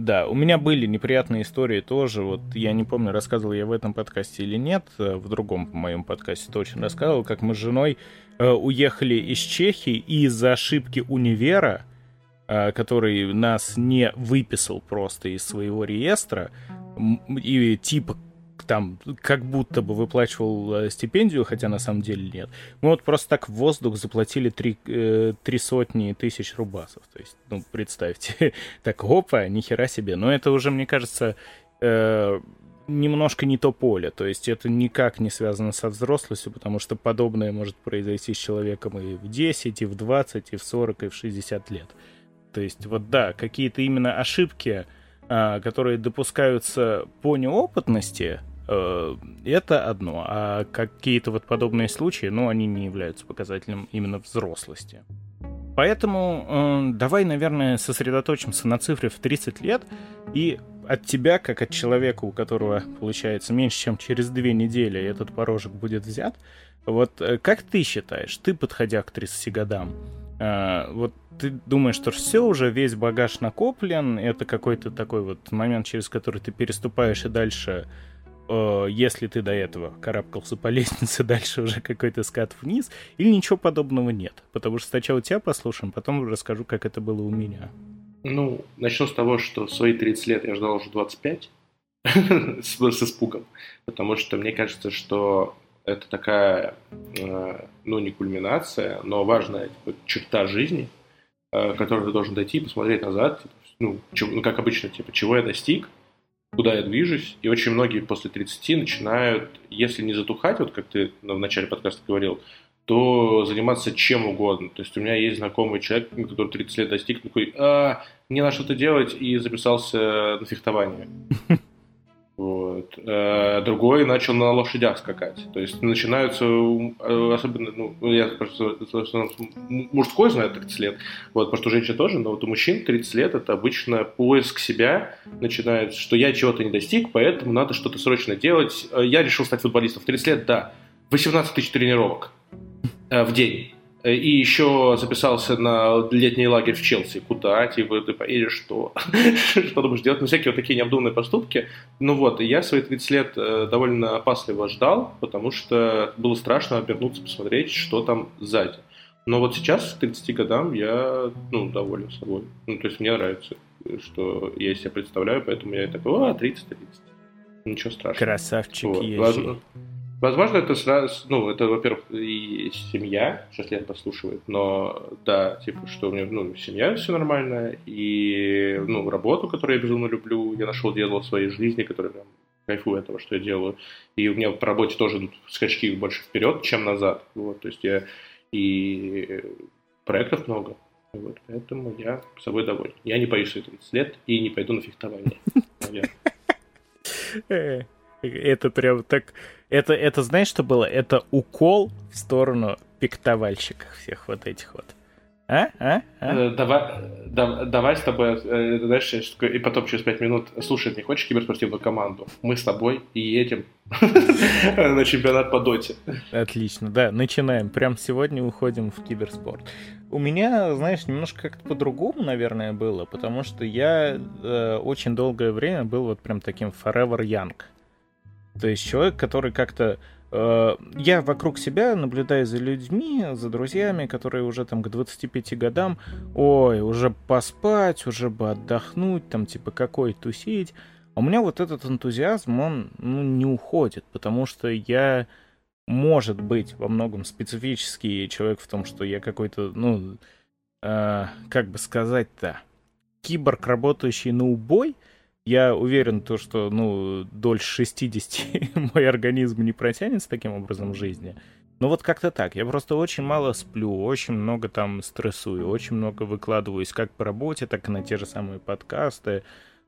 Да, у меня были неприятные истории тоже. Вот я не помню, рассказывал я в этом подкасте или нет. В другом моем подкасте точно рассказывал, как мы с женой э, уехали из Чехии и из-за ошибки универа, э, который нас не выписал просто из своего реестра, и типа там как будто бы выплачивал э, стипендию, хотя на самом деле нет. Мы вот просто так в воздух заплатили три, э, три сотни тысяч рубасов. То есть, ну, представьте, так, опа, нихера себе. Но это уже, мне кажется, э, немножко не то поле. То есть это никак не связано со взрослостью, потому что подобное может произойти с человеком и в 10, и в 20, и в 40, и в 60 лет. То есть вот да, какие-то именно ошибки, а, которые допускаются по неопытности, это одно, а какие-то вот подобные случаи, ну, они не являются показателем именно взрослости. Поэтому э, давай, наверное, сосредоточимся на цифре в 30 лет и от тебя, как от человека, у которого, получается, меньше, чем через две недели этот порожек будет взят, вот э, как ты считаешь, ты, подходя к 30 годам, вот ты думаешь, что все уже, весь багаж накоплен, это какой-то такой вот момент, через который ты переступаешь и дальше, э, если ты до этого карабкался по лестнице, дальше уже какой-то скат вниз, или ничего подобного нет. Потому что сначала тебя послушаем, потом расскажу, как это было у меня. Ну, начну с того, что свои 30 лет я ждал уже 25 с, с испугом, потому что мне кажется, что это такая, э, ну, не кульминация, но важная типа, черта жизни – Э, который ты должен дойти, посмотреть назад, ну, ну, как обычно, типа, чего я достиг, куда я движусь, и очень многие после 30 начинают, если не затухать, вот как ты в начале подкаста говорил, то заниматься чем угодно. То есть у меня есть знакомый человек, который 30 лет достиг, такой, а, мне надо что-то делать, и записался на фехтование. Вот. Э, другой начал на лошадях скакать. То есть начинаются, э, особенно, ну, я просто мужской знаю 30 лет, вот, потому что женщина тоже, но вот у мужчин 30 лет это обычно поиск себя начинается, что я чего-то не достиг, поэтому надо что-то срочно делать. Э, я решил стать футболистом. В 30 лет, да, 18 тысяч тренировок в день. Э, и еще записался на летний лагерь в Челси. Куда? Типа, ты поедешь, что? что будешь делать? Ну, всякие вот такие необдуманные поступки. Ну вот, и я свои 30 лет э, довольно опасливо ждал, потому что было страшно обернуться, посмотреть, что там сзади. Но вот сейчас, к 30 годам, я ну, доволен собой. Ну, то есть мне нравится, что я себя представляю, поэтому я такой, а, 30-30. Ничего страшного. Красавчик вот. Возможно, это сразу, ну, это, во-первых, и семья, сейчас Лен послушивает, но да, типа, что у меня, ну, семья, все нормально, и, ну, работу, которую я безумно люблю, я нашел дело в своей жизни, которое прям кайфую этого, что я делаю. И у меня по работе тоже идут скачки больше вперед, чем назад. Вот, то есть я и проектов много. Вот, поэтому я собой доволен. Я не боюсь свои 30 лет и не пойду на фехтование. Э, это прям так... Это, это знаешь, что было? Это укол в сторону пиктовальщиков всех вот этих вот. А? А? а? Э, давай, да, давай с тобой, э, знаешь, и потом через пять минут, слушай, не хочешь киберспортивную команду? Мы с тобой и едем на чемпионат по доте. Отлично, да, начинаем. Прям сегодня уходим в киберспорт. У меня, знаешь, немножко как-то по-другому, наверное, было, потому что я э, очень долгое время был вот прям таким forever young. То есть человек, который как-то Э, я вокруг себя наблюдаю за людьми, за друзьями, которые уже там к 25 годам, ой, уже поспать, уже бы отдохнуть, там типа какой тусить. А у меня вот этот энтузиазм, он ну, не уходит, потому что я, может быть, во многом специфический человек в том, что я какой-то, ну, э, как бы сказать-то, киборг, работающий на убой — я уверен, то, что ну, дольше 60 мой организм не протянет с таким образом жизни. Но вот как-то так. Я просто очень мало сплю, очень много там стрессую, очень много выкладываюсь как по работе, так и на те же самые подкасты.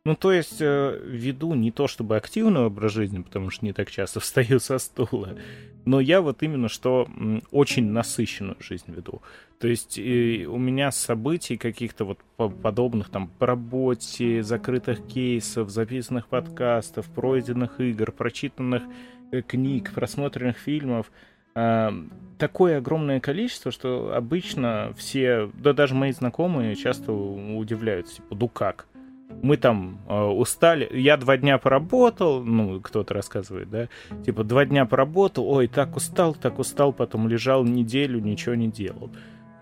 Ну, то есть, э, веду не то чтобы активный образ жизни, потому что не так часто встаю со стула, но я вот именно что очень насыщенную жизнь веду. То есть, э, у меня событий каких-то вот подобных там по работе, закрытых кейсов, записанных подкастов, пройденных игр, прочитанных э, книг, просмотренных фильмов, э, такое огромное количество, что обычно все, да даже мои знакомые часто удивляются, типа, ну как? Мы там э, устали, я два дня поработал, ну, кто-то рассказывает, да, типа, два дня поработал, ой, так устал, так устал, потом лежал неделю, ничего не делал.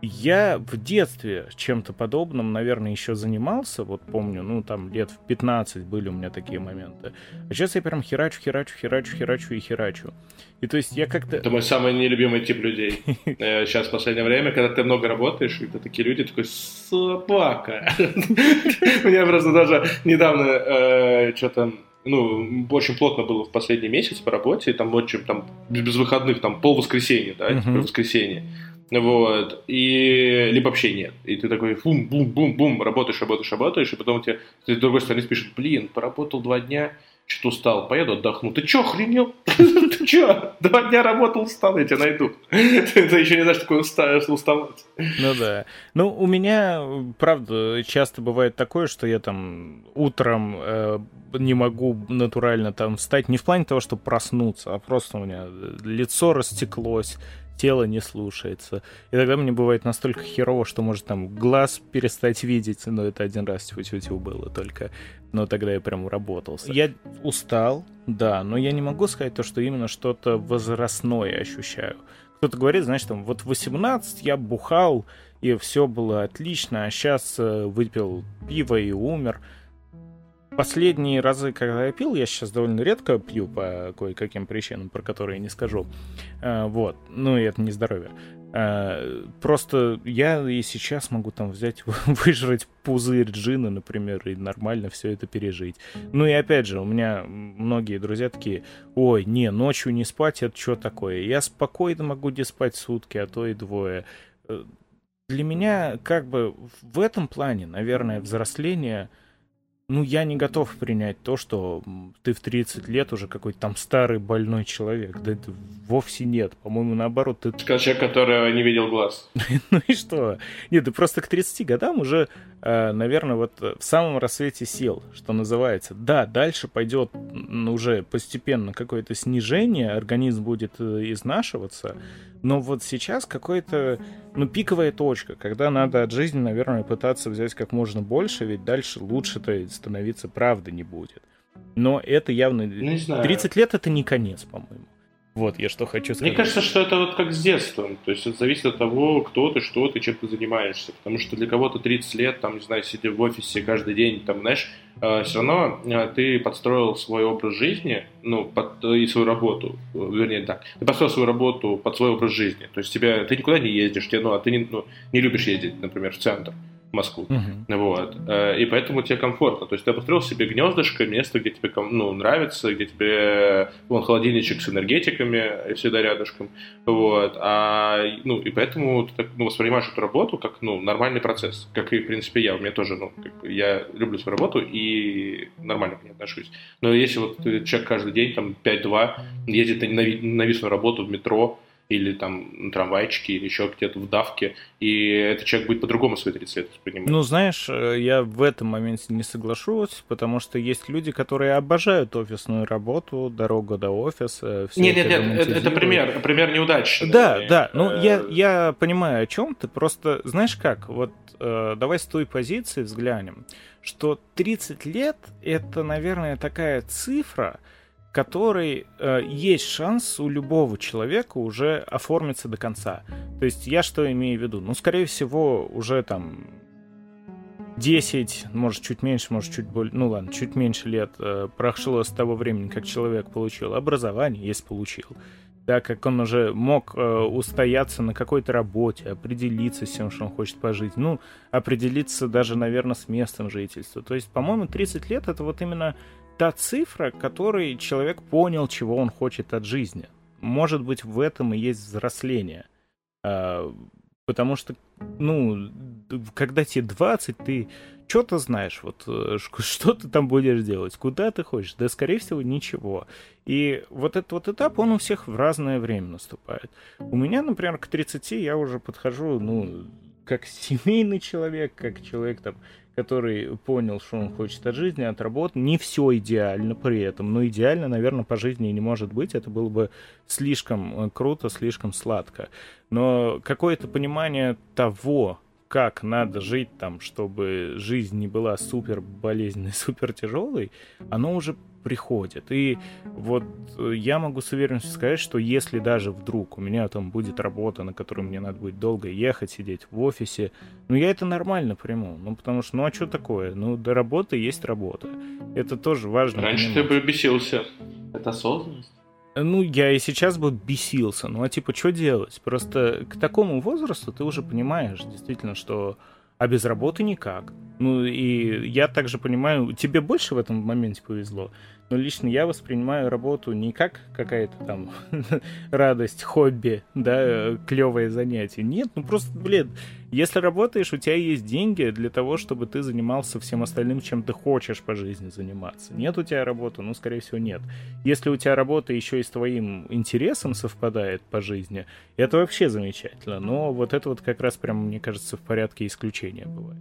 Я в детстве чем-то подобным, наверное, еще занимался, вот помню, ну, там, лет в 15 были у меня такие моменты. А сейчас я прям херачу, херачу, херачу, херачу и херачу. И то есть я как-то... Это мой самый нелюбимый тип людей. Сейчас в последнее время, когда ты много работаешь, и ты такие люди, такой, собака. Мне просто даже недавно э, что-то ну, очень плотно было в последний месяц по работе, там очень, там, без выходных, там, пол воскресенья, да, uh-huh. воскресенье. Вот. И либо вообще нет. И ты такой бум-бум-бум-бум, работаешь, работаешь, работаешь, и потом у тебя ты с другой стороны пишет, блин, поработал два дня, что-то устал, поеду отдохну. Ты чё, охренел? Ты чё? Два дня работал, устал, я тебя найду. Ты еще не знаешь, такое уставать. Ну да. Ну, у меня, правда, часто бывает такое, что я там утром э, не могу натурально там встать. Не в плане того, чтобы проснуться, а просто у меня лицо растеклось, тело не слушается. И тогда мне бывает настолько херово, что может там глаз перестать видеть, но это один раз тьфу-тьфу было только. Но тогда я прям уработался. Я устал, да, но я не могу сказать то, что именно что-то возрастное ощущаю. Кто-то говорит, знаешь, там, вот 18 я бухал, и все было отлично, а сейчас э, выпил пиво и умер последние разы, когда я пил, я сейчас довольно редко пью по кое-каким причинам, про которые я не скажу. А, вот. Ну, и это не здоровье. А, просто я и сейчас могу там взять, выжрать пузырь джина, например, и нормально все это пережить. Ну и опять же, у меня многие друзья такие, ой, не, ночью не спать, это что такое? Я спокойно могу не спать сутки, а то и двое. Э, для меня как бы в этом плане, наверное, взросление — ну, я не готов принять то, что ты в 30 лет уже какой-то там старый больной человек. Да это вовсе нет. По-моему, наоборот, ты... Человек, который не видел глаз. ну и что? Нет, ты просто к 30 годам уже, э, наверное, вот в самом рассвете сил, что называется. Да, дальше пойдет уже постепенно какое-то снижение, организм будет э, изнашиваться, но вот сейчас какой-то, ну, пиковая точка, когда надо от жизни, наверное, пытаться взять как можно больше, ведь дальше лучше-то становиться правда не будет. Но это явно... Ну, не знаю. 30 лет это не конец, по-моему. Вот я что хочу сказать. Мне кажется, что это вот как с детства. То есть это зависит от того, кто ты, что ты, чем ты занимаешься. Потому что для кого-то 30 лет, там, не знаю, сидя в офисе каждый день, там, знаешь, э, все равно э, ты подстроил свой образ жизни, ну, под, и свою работу, вернее, так, ты подстроил свою работу под свой образ жизни. То есть тебя, ты никуда не ездишь, тебе, ну, а ты не, ну, не любишь ездить, например, в центр. Москву. Uh-huh. Вот. Э, и поэтому тебе комфортно. То есть ты построил себе гнездышко, место, где тебе ну, нравится, где тебе вон холодильничек с энергетиками и всегда рядышком. Вот. А, ну, и поэтому ты так, ну, воспринимаешь эту работу как ну, нормальный процесс. Как и, в принципе, я. У меня тоже, ну, как я люблю свою работу и нормально к ней отношусь. Но если вот человек каждый день, там, 5-2, ездит на ненавистную работу в метро, или там на трамвайчике, или еще где-то в давке, и этот человек будет по-другому свои 30 лет воспринимать. Ну, знаешь, э, я в этом моменте не соглашусь, потому что есть люди, которые обожают офисную работу, дорогу до офиса. Нет, нет, нет, это, это пример, пример неудачный. Да, да, ну я, э, я понимаю, о чем ты, просто знаешь как, вот э, давай с той позиции взглянем, что 30 лет это, наверное, такая цифра, который э, есть шанс у любого человека уже оформиться до конца. То есть я что имею в виду? Ну, скорее всего, уже там 10, может, чуть меньше, может, чуть более, ну ладно, чуть меньше лет э, прошло с того времени, как человек получил образование, если получил, да, как он уже мог э, устояться на какой-то работе, определиться с тем, что он хочет пожить, ну, определиться даже, наверное, с местом жительства. То есть, по-моему, 30 лет это вот именно та цифра, которой человек понял, чего он хочет от жизни. Может быть, в этом и есть взросление. А, потому что, ну, когда тебе 20, ты что-то знаешь, вот э, что ты там будешь делать, куда ты хочешь, да, скорее всего, ничего. И вот этот вот этап, он у всех в разное время наступает. У меня, например, к 30 я уже подхожу, ну, как семейный человек, как человек там который понял, что он хочет от жизни, от работы. Не все идеально при этом, но идеально, наверное, по жизни не может быть. Это было бы слишком э, круто, слишком сладко. Но какое-то понимание того, как надо жить там, чтобы жизнь не была супер болезненной, супер тяжелой, оно уже приходит. И вот э, я могу с уверенностью сказать, что если даже вдруг у меня там будет работа, на которую мне надо будет долго ехать, сидеть в офисе, ну я это нормально приму. Ну потому что, ну а что такое? Ну до работы есть работа. Это тоже важно. Раньше понимать. ты бы бесился. Это осознанность. Ну, я и сейчас бы бесился. Ну, а типа, что делать? Просто к такому возрасту ты уже понимаешь, действительно, что а без работы никак. Ну и я также понимаю, тебе больше в этом моменте повезло, но лично я воспринимаю работу не как какая-то там радость, хобби, да, клевое занятие. Нет, ну просто, блин, если работаешь, у тебя есть деньги для того, чтобы ты занимался всем остальным, чем ты хочешь по жизни заниматься. Нет у тебя работы, ну, скорее всего, нет. Если у тебя работа еще и с твоим интересом совпадает по жизни, это вообще замечательно. Но вот это вот как раз прям, мне кажется, в порядке исключения бывает.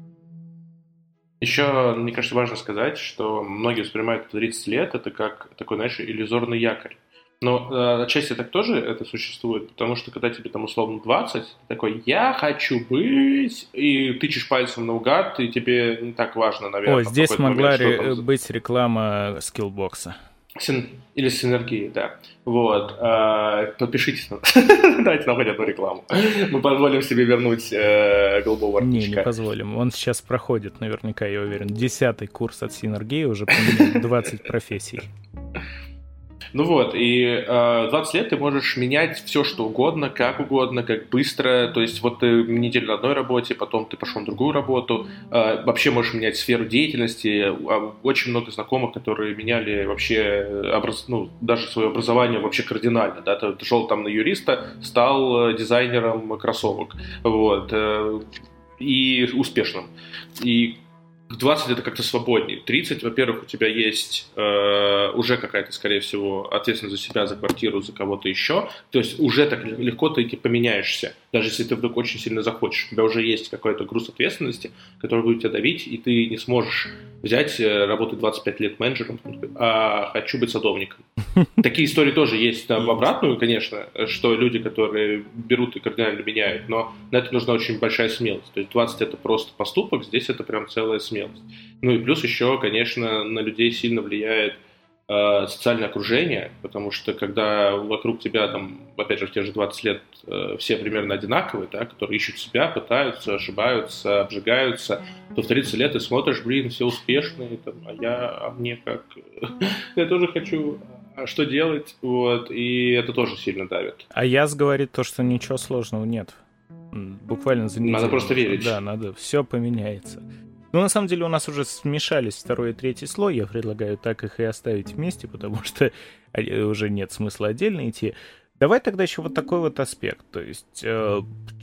Еще, мне кажется, важно сказать, что многие воспринимают 30 лет это как такой, знаешь, иллюзорный якорь. Но э, отчасти так тоже это существует, потому что когда тебе там условно 20, ты такой, я хочу быть, и тычешь пальцем наугад, и тебе не так важно, наверное. О, здесь могла момент, ре- быть реклама скиллбокса. Син... Или синергии, да. Вот. Э, подпишитесь. Давайте нам хоть одну рекламу. Мы позволим себе вернуть э, голубого воротничка. Не, не позволим. Он сейчас проходит, наверняка, я уверен. Десятый курс от синергии, уже поменял 20 профессий. Ну вот, и э, 20 лет ты можешь менять все, что угодно, как угодно, как быстро. То есть вот ты неделю на одной работе, потом ты пошел на другую работу. Э, вообще можешь менять сферу деятельности. А, очень много знакомых, которые меняли вообще образ... ну, даже свое образование вообще кардинально. Да? Ты шел там на юриста, стал дизайнером кроссовок. Вот. Э, и успешным. И 20 это как-то свободнее. 30, во-первых, у тебя есть э, уже какая-то, скорее всего, ответственность за себя, за квартиру, за кого-то еще. То есть уже так легко ты поменяешься. Даже если ты вдруг очень сильно захочешь. У тебя уже есть какой-то груз ответственности, который будет тебя давить, и ты не сможешь взять, э, работать 25 лет менеджером, а хочу быть садовником. Такие истории тоже есть в обратную, конечно, что люди, которые берут и кардинально меняют, но на это нужна очень большая смелость. То есть 20 это просто поступок, здесь это прям целая смелость. Ну и плюс еще, конечно, на людей сильно влияет э, социальное окружение, потому что когда вокруг тебя, там, опять же, в те же 20 лет э, все примерно одинаковые, да, которые ищут себя, пытаются, ошибаются, обжигаются, то в 30 лет ты смотришь, блин, все успешные, там, а я, а мне как? я тоже хочу, а что делать? Вот, и это тоже сильно давит. А Яс говорит то, что ничего сложного нет. Буквально за неделю. Надо просто верить. Да, надо, все поменяется. Ну, на самом деле, у нас уже смешались второй и третий слой. Я предлагаю так их и оставить вместе, потому что уже нет смысла отдельно идти. Давай тогда еще вот такой вот аспект. То есть э,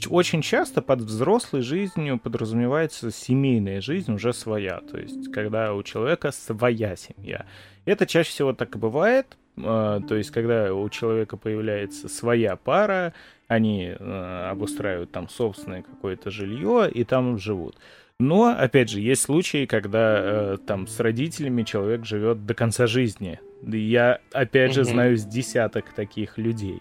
очень часто под взрослой жизнью подразумевается семейная жизнь уже своя. То есть когда у человека своя семья. Это чаще всего так и бывает. Э, то есть когда у человека появляется своя пара, они э, обустраивают там собственное какое-то жилье и там живут. Но, опять же, есть случаи, когда э, там с родителями человек живет до конца жизни. Я, опять же, знаю с десяток таких людей.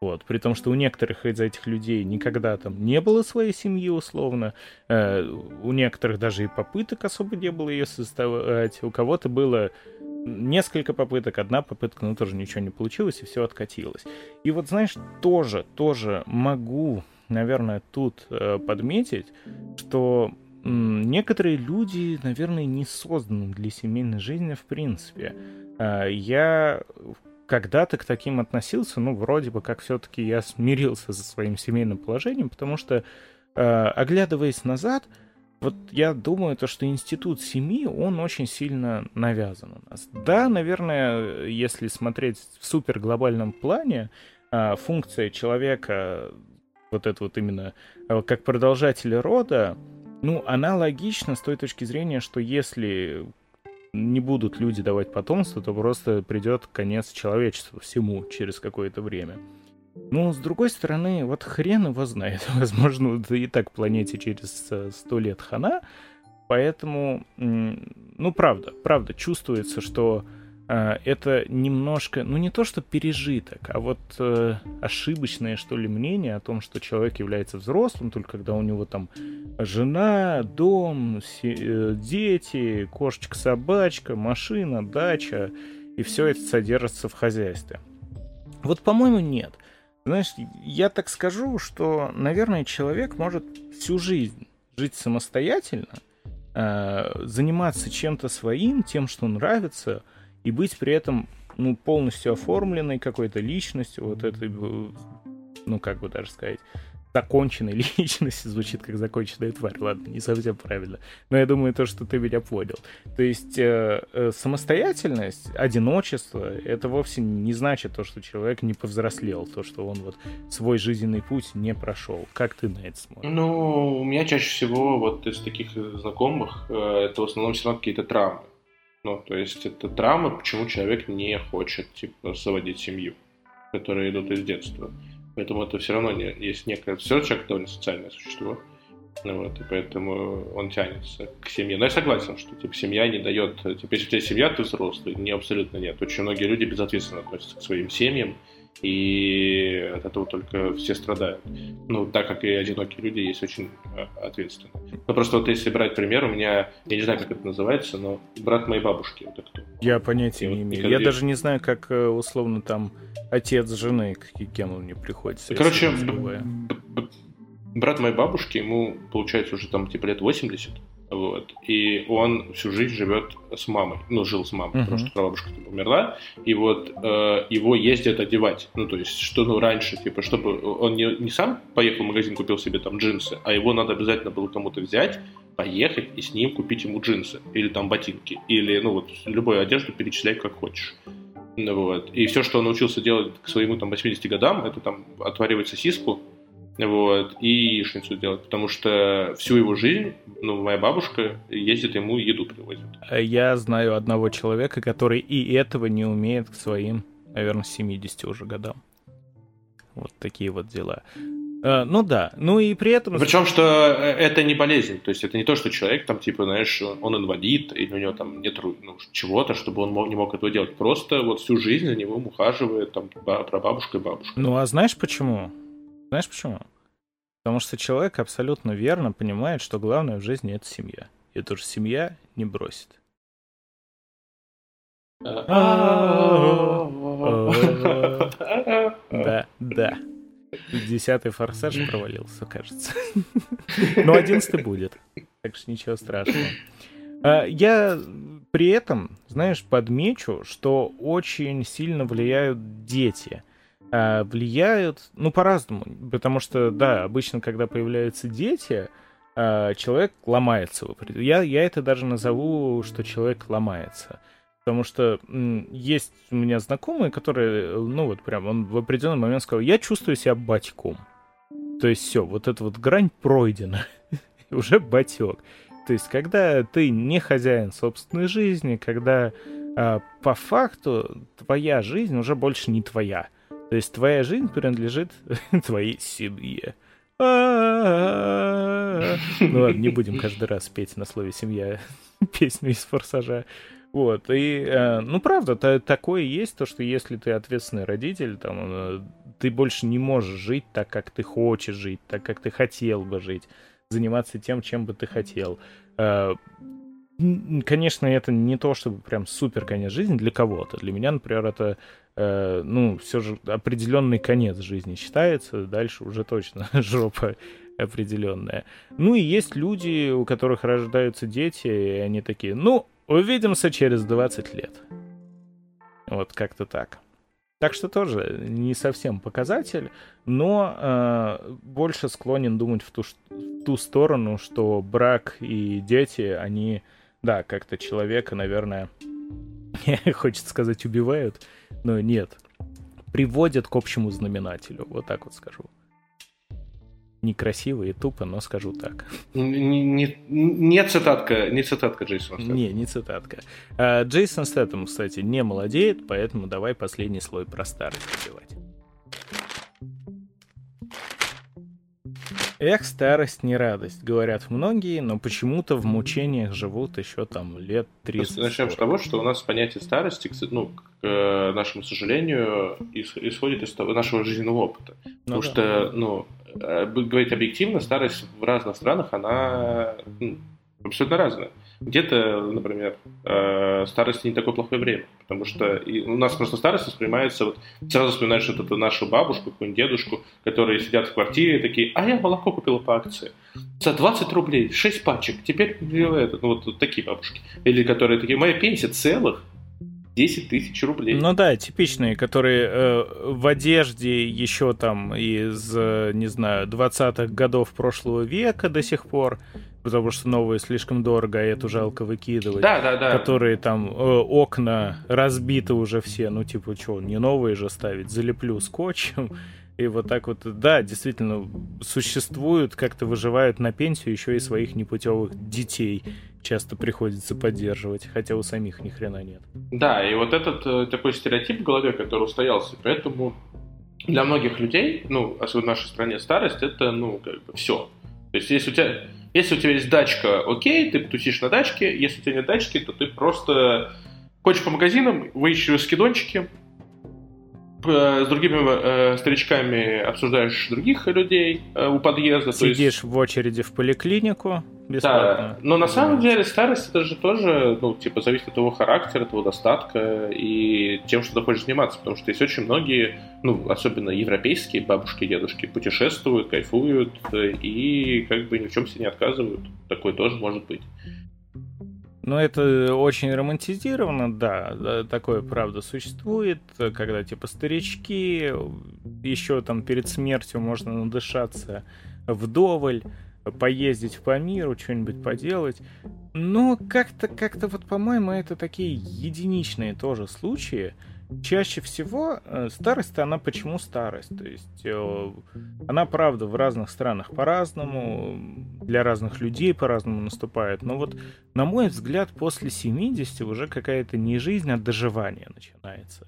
Вот, при том, что у некоторых из этих людей никогда там не было своей семьи, условно. Э, у некоторых даже и попыток особо не было ее создавать. У кого-то было несколько попыток, одна попытка, но тоже ничего не получилось, и все откатилось. И вот, знаешь, тоже, тоже могу, наверное, тут э, подметить, что некоторые люди, наверное, не созданы для семейной жизни в принципе. А, я когда-то к таким относился, ну, вроде бы как все-таки я смирился со своим семейным положением, потому что, а, оглядываясь назад, вот я думаю, то, что институт семьи, он очень сильно навязан у нас. Да, наверное, если смотреть в суперглобальном плане, а, функция человека, вот это вот именно как продолжателя рода, ну, она логична с той точки зрения, что если не будут люди давать потомство, то просто придет конец человечеству всему через какое-то время. Ну, с другой стороны, вот хрен его знает. Возможно, и так планете через э, сто лет хана. Поэтому, ну, правда, правда, чувствуется, что это немножко, ну, не то, что пережиток, а вот э, ошибочное, что ли, мнение о том, что человек является взрослым, только когда у него там жена, дом, э, дети, кошечка-собачка, машина, дача, и все это содержится в хозяйстве. Вот, по-моему, нет. Знаешь, я так скажу, что, наверное, человек может всю жизнь жить самостоятельно, э, заниматься чем-то своим, тем, что нравится, и быть при этом ну, полностью оформленной какой-то личностью, вот этой, э, ну, как бы даже сказать, законченной личности, звучит как законченная тварь, ладно, не совсем правильно, но я думаю, то, что ты меня понял. То есть э, э, самостоятельность, одиночество, это вовсе не значит то, что человек не повзрослел, то, что он вот свой жизненный путь не прошел. Как ты на это смотришь? Ну, у меня чаще всего вот из таких знакомых э, это в основном все равно какие-то травмы. Ну, то есть это травмы, почему человек не хочет, типа, заводить семью, которые идут из детства. Поэтому это все равно не, есть некое... Все человек довольно социальное существо. Ну, вот, и поэтому он тянется к семье. Но я согласен, что типа, семья не дает... Типа, если у тебя семья, ты взрослый. Не, абсолютно нет. Очень многие люди безответственно относятся к своим семьям, и от этого только все страдают. Ну, так как и одинокие люди есть очень э, ответственные. Ну, просто вот если брать пример, у меня, я не знаю, как это называется, но брат моей бабушки, вот кто. Я понятия и не имею. Я даже не знаю, как э, условно там отец жены, кем он мне приходится. Короче, брат моей бабушки, ему, получается, уже там типа лет 80, вот. И он всю жизнь живет с мамой. Ну, жил с мамой, uh-huh. потому что прабабушка умерла. И вот э, его ездят одевать. Ну, то есть, что ну раньше, типа, чтобы он не, не сам поехал в магазин, купил себе там джинсы, а его надо обязательно было кому-то взять, поехать и с ним купить ему джинсы. Или там ботинки. Или, ну, вот, любую одежду перечислять как хочешь. Вот. И все, что он научился делать к своему там 80 годам, это там отваривать сосиску, вот, и яичницу делать, потому что всю его жизнь, ну, моя бабушка ездит ему еду привозит. Я знаю одного человека, который и этого не умеет к своим, наверное, 70 уже годам. Вот такие вот дела. Uh, ну да, ну и при этом... Причем, что э, это не болезнь, то есть это не то, что человек там, типа, знаешь, он инвалид, или у него там нет ну, чего-то, чтобы он мог, не мог этого делать. Просто вот всю жизнь за него ухаживает там про бабушку и бабушку. Ну а знаешь почему? Знаешь почему? Потому что человек абсолютно верно понимает, что главное в жизни — это семья. И тоже семья не бросит. Да, да. Десятый форсаж провалился, кажется. Но одиннадцатый будет. Так что ничего страшного. А, я при этом, знаешь, подмечу, что очень сильно влияют дети. А, влияют, ну, по-разному. Потому что, да, обычно, когда появляются дети, а, человек ломается. Я, я это даже назову, что человек ломается. Потому что есть у меня знакомые, которые, ну вот прям, он в определенный момент сказал, я чувствую себя батьком. То есть все, вот эта вот грань пройдена. Уже батек. То есть, когда ты не хозяин собственной жизни, когда э, по факту твоя жизнь уже больше не твоя. То есть твоя жизнь принадлежит твоей семье. Ну ладно, не будем каждый раз петь на слове семья песню из форсажа. Вот, и, э, ну, правда, то, такое есть, то, что если ты ответственный родитель, там, э, ты больше не можешь жить так, как ты хочешь жить, так, как ты хотел бы жить, заниматься тем, чем бы ты хотел. Конечно, это не то, чтобы прям супер конец жизни для кого-то. Для меня, например, это, э, ну, все же определенный конец жизни считается, дальше уже точно жопа определенная. Ну и есть люди, у которых рождаются дети, и они такие, ну, Увидимся через 20 лет. Вот как-то так. Так что тоже не совсем показатель, но э, больше склонен думать в ту, в ту сторону, что брак и дети, они, да, как-то человека, наверное, хочется сказать, убивают, но нет, приводят к общему знаменателю, вот так вот скажу некрасиво и тупо, но скажу так. Не, не, не цитатка, не цитатка Джейсона Стэттема. Не, не цитатка. А, Джейсон Стэттем, кстати, не молодеет, поэтому давай последний слой про старость пробивать. Эх, старость не радость, говорят многие, но почему-то в мучениях живут еще там лет 30. Начнем с того, что у нас понятие старости, ну, к э, нашему сожалению, исходит из того, нашего жизненного опыта. Ну, Потому да. что, ну, Э, говорить объективно, старость в разных странах, она ну, абсолютно разная. Где-то, например, э, старость не такое плохое время, потому что у нас просто старость воспринимается, вот сразу вспоминаешь вот эту нашу бабушку, какую-нибудь дедушку, которые сидят в квартире такие, а я молоко купила по акции. За 20 рублей, 6 пачек, теперь это, ну вот, вот такие бабушки. Или которые такие, моя пенсия целых 10 тысяч рублей. Ну да, типичные, которые э, в одежде еще там из, э, не знаю, 20-х годов прошлого века до сих пор, потому что новые слишком дорого, а эту жалко выкидывать. Да, да, да. Которые там э, окна разбиты уже все, ну типа что, не новые же ставить, залеплю скотчем. И вот так вот, да, действительно, существуют, как-то выживают на пенсию еще и своих непутевых детей часто приходится поддерживать, хотя у самих ни хрена нет. Да, и вот этот э, такой стереотип в голове, который устоялся, поэтому для многих людей, ну, особенно в нашей стране, старость это, ну, как бы все. То есть, если у тебя, если у тебя есть дачка, окей, ты тусишь на дачке, если у тебя нет дачки, то ты просто ходишь по магазинам, выищешь скидончики, с другими э, старичками обсуждаешь других людей э, у подъезда. Сидишь есть... в очереди в поликлинику бесплатно. Да, но на самом деле старость это же тоже, ну, типа, зависит от твоего характера, твоего достатка и тем, что ты хочешь заниматься. Потому что есть очень многие, ну, особенно европейские бабушки и дедушки, путешествуют, кайфуют э, и как бы ни в чем себе не отказывают. Такое тоже может быть. Ну, это очень романтизировано, да, такое, правда, существует, когда, типа, старички, еще там перед смертью можно надышаться вдоволь, поездить по миру, что-нибудь поделать. Но как-то, как-то вот, по-моему, это такие единичные тоже случаи, чаще всего э, старость, она почему старость? То есть э, она, правда, в разных странах по-разному, для разных людей по-разному наступает. Но вот, на мой взгляд, после 70 уже какая-то не жизнь, а доживание начинается.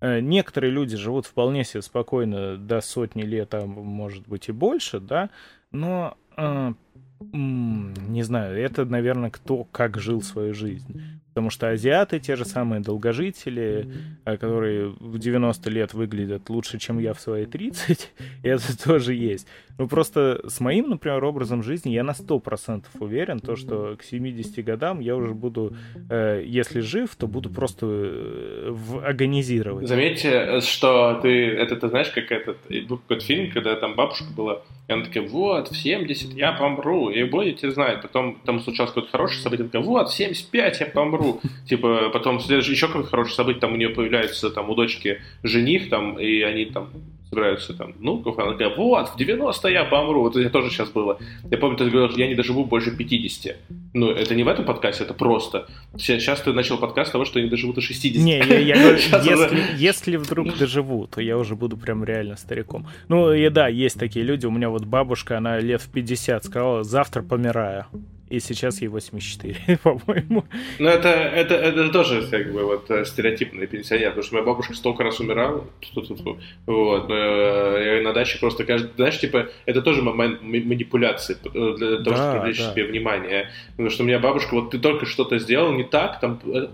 Э, некоторые люди живут вполне себе спокойно до сотни лет, а может быть и больше, да, но не знаю, это, наверное, кто как жил свою жизнь. Потому что азиаты, те же самые долгожители, э, которые в 90 лет выглядят лучше, чем я в свои 30, это тоже есть. Ну, просто с моим, например, образом жизни я на 100% уверен, то, что к 70 годам я уже буду, э, если жив, то буду просто э, агонизировать. Заметьте, что ты, это ты знаешь, как этот, был какой-то фильм, когда там бабушка была, и она такая, вот, в 70 я помру, и будете знать. Потом там случалось какое-то хорошее событие, такая, вот, в 75 я помру. Типа, потом еще какое-то хорошее событие, там у нее появляется там у дочки жених, там, и они там собираются там внуков, она такая, вот, в 90 я помру. Вот это тоже сейчас было. Я помню, ты говорил, я не доживу больше 50. Ну, это не в этом подкасте, это просто. Сейчас ты начал подкаст того, что я не доживу до 60. Не, я, я говорю, если, уже... если вдруг доживу, то я уже буду прям реально стариком. Ну, и да, есть такие люди. У меня вот бабушка, она лет в 50 сказала, завтра помираю и сейчас ей 84, по-моему. Ну, это, это, это тоже, как бы, вот, э, стереотипный пенсионер, потому что моя бабушка столько раз умирала, вот, я на даче просто каждый, знаешь, типа, это тоже момент манипуляции э, для того, да, чтобы привлечь да. себе внимание, потому что у меня бабушка, вот ты только что-то сделал не так, там, э,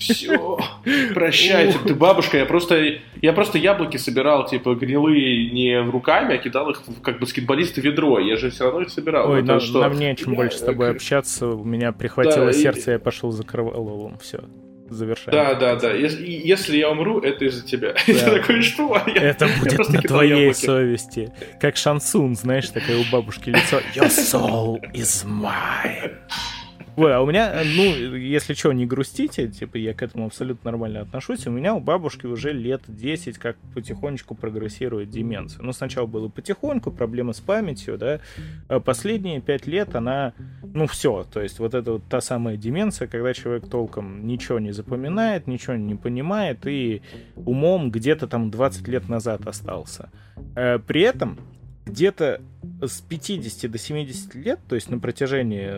все, прощайте, ты бабушка, я просто, я просто яблоки собирал, типа, гнилые не руками, а кидал их, как баскетболисты, ведро, я же все равно их собирал. Ой, нам, что... нам не о чем больше с тобой общаться, у меня прихватило да, сердце, и... я пошел за кровололом, все завершаем. Да, да, да. Если, если я умру, это из-за тебя. Да. Я такой, что? Я, это будет на твоей яблоки. совести. Как шансун, знаешь, такое у бабушки лицо. Your soul is mine. Ой, а у меня, ну, если что, не грустите, типа, я к этому абсолютно нормально отношусь. У меня у бабушки уже лет 10 как потихонечку прогрессирует деменция. Ну, сначала было потихоньку, проблемы с памятью, да. А последние 5 лет она, ну, все. То есть вот это вот та самая деменция, когда человек толком ничего не запоминает, ничего не понимает и умом где-то там 20 лет назад остался. Э, при этом где-то с 50 до 70 лет, то есть на протяжении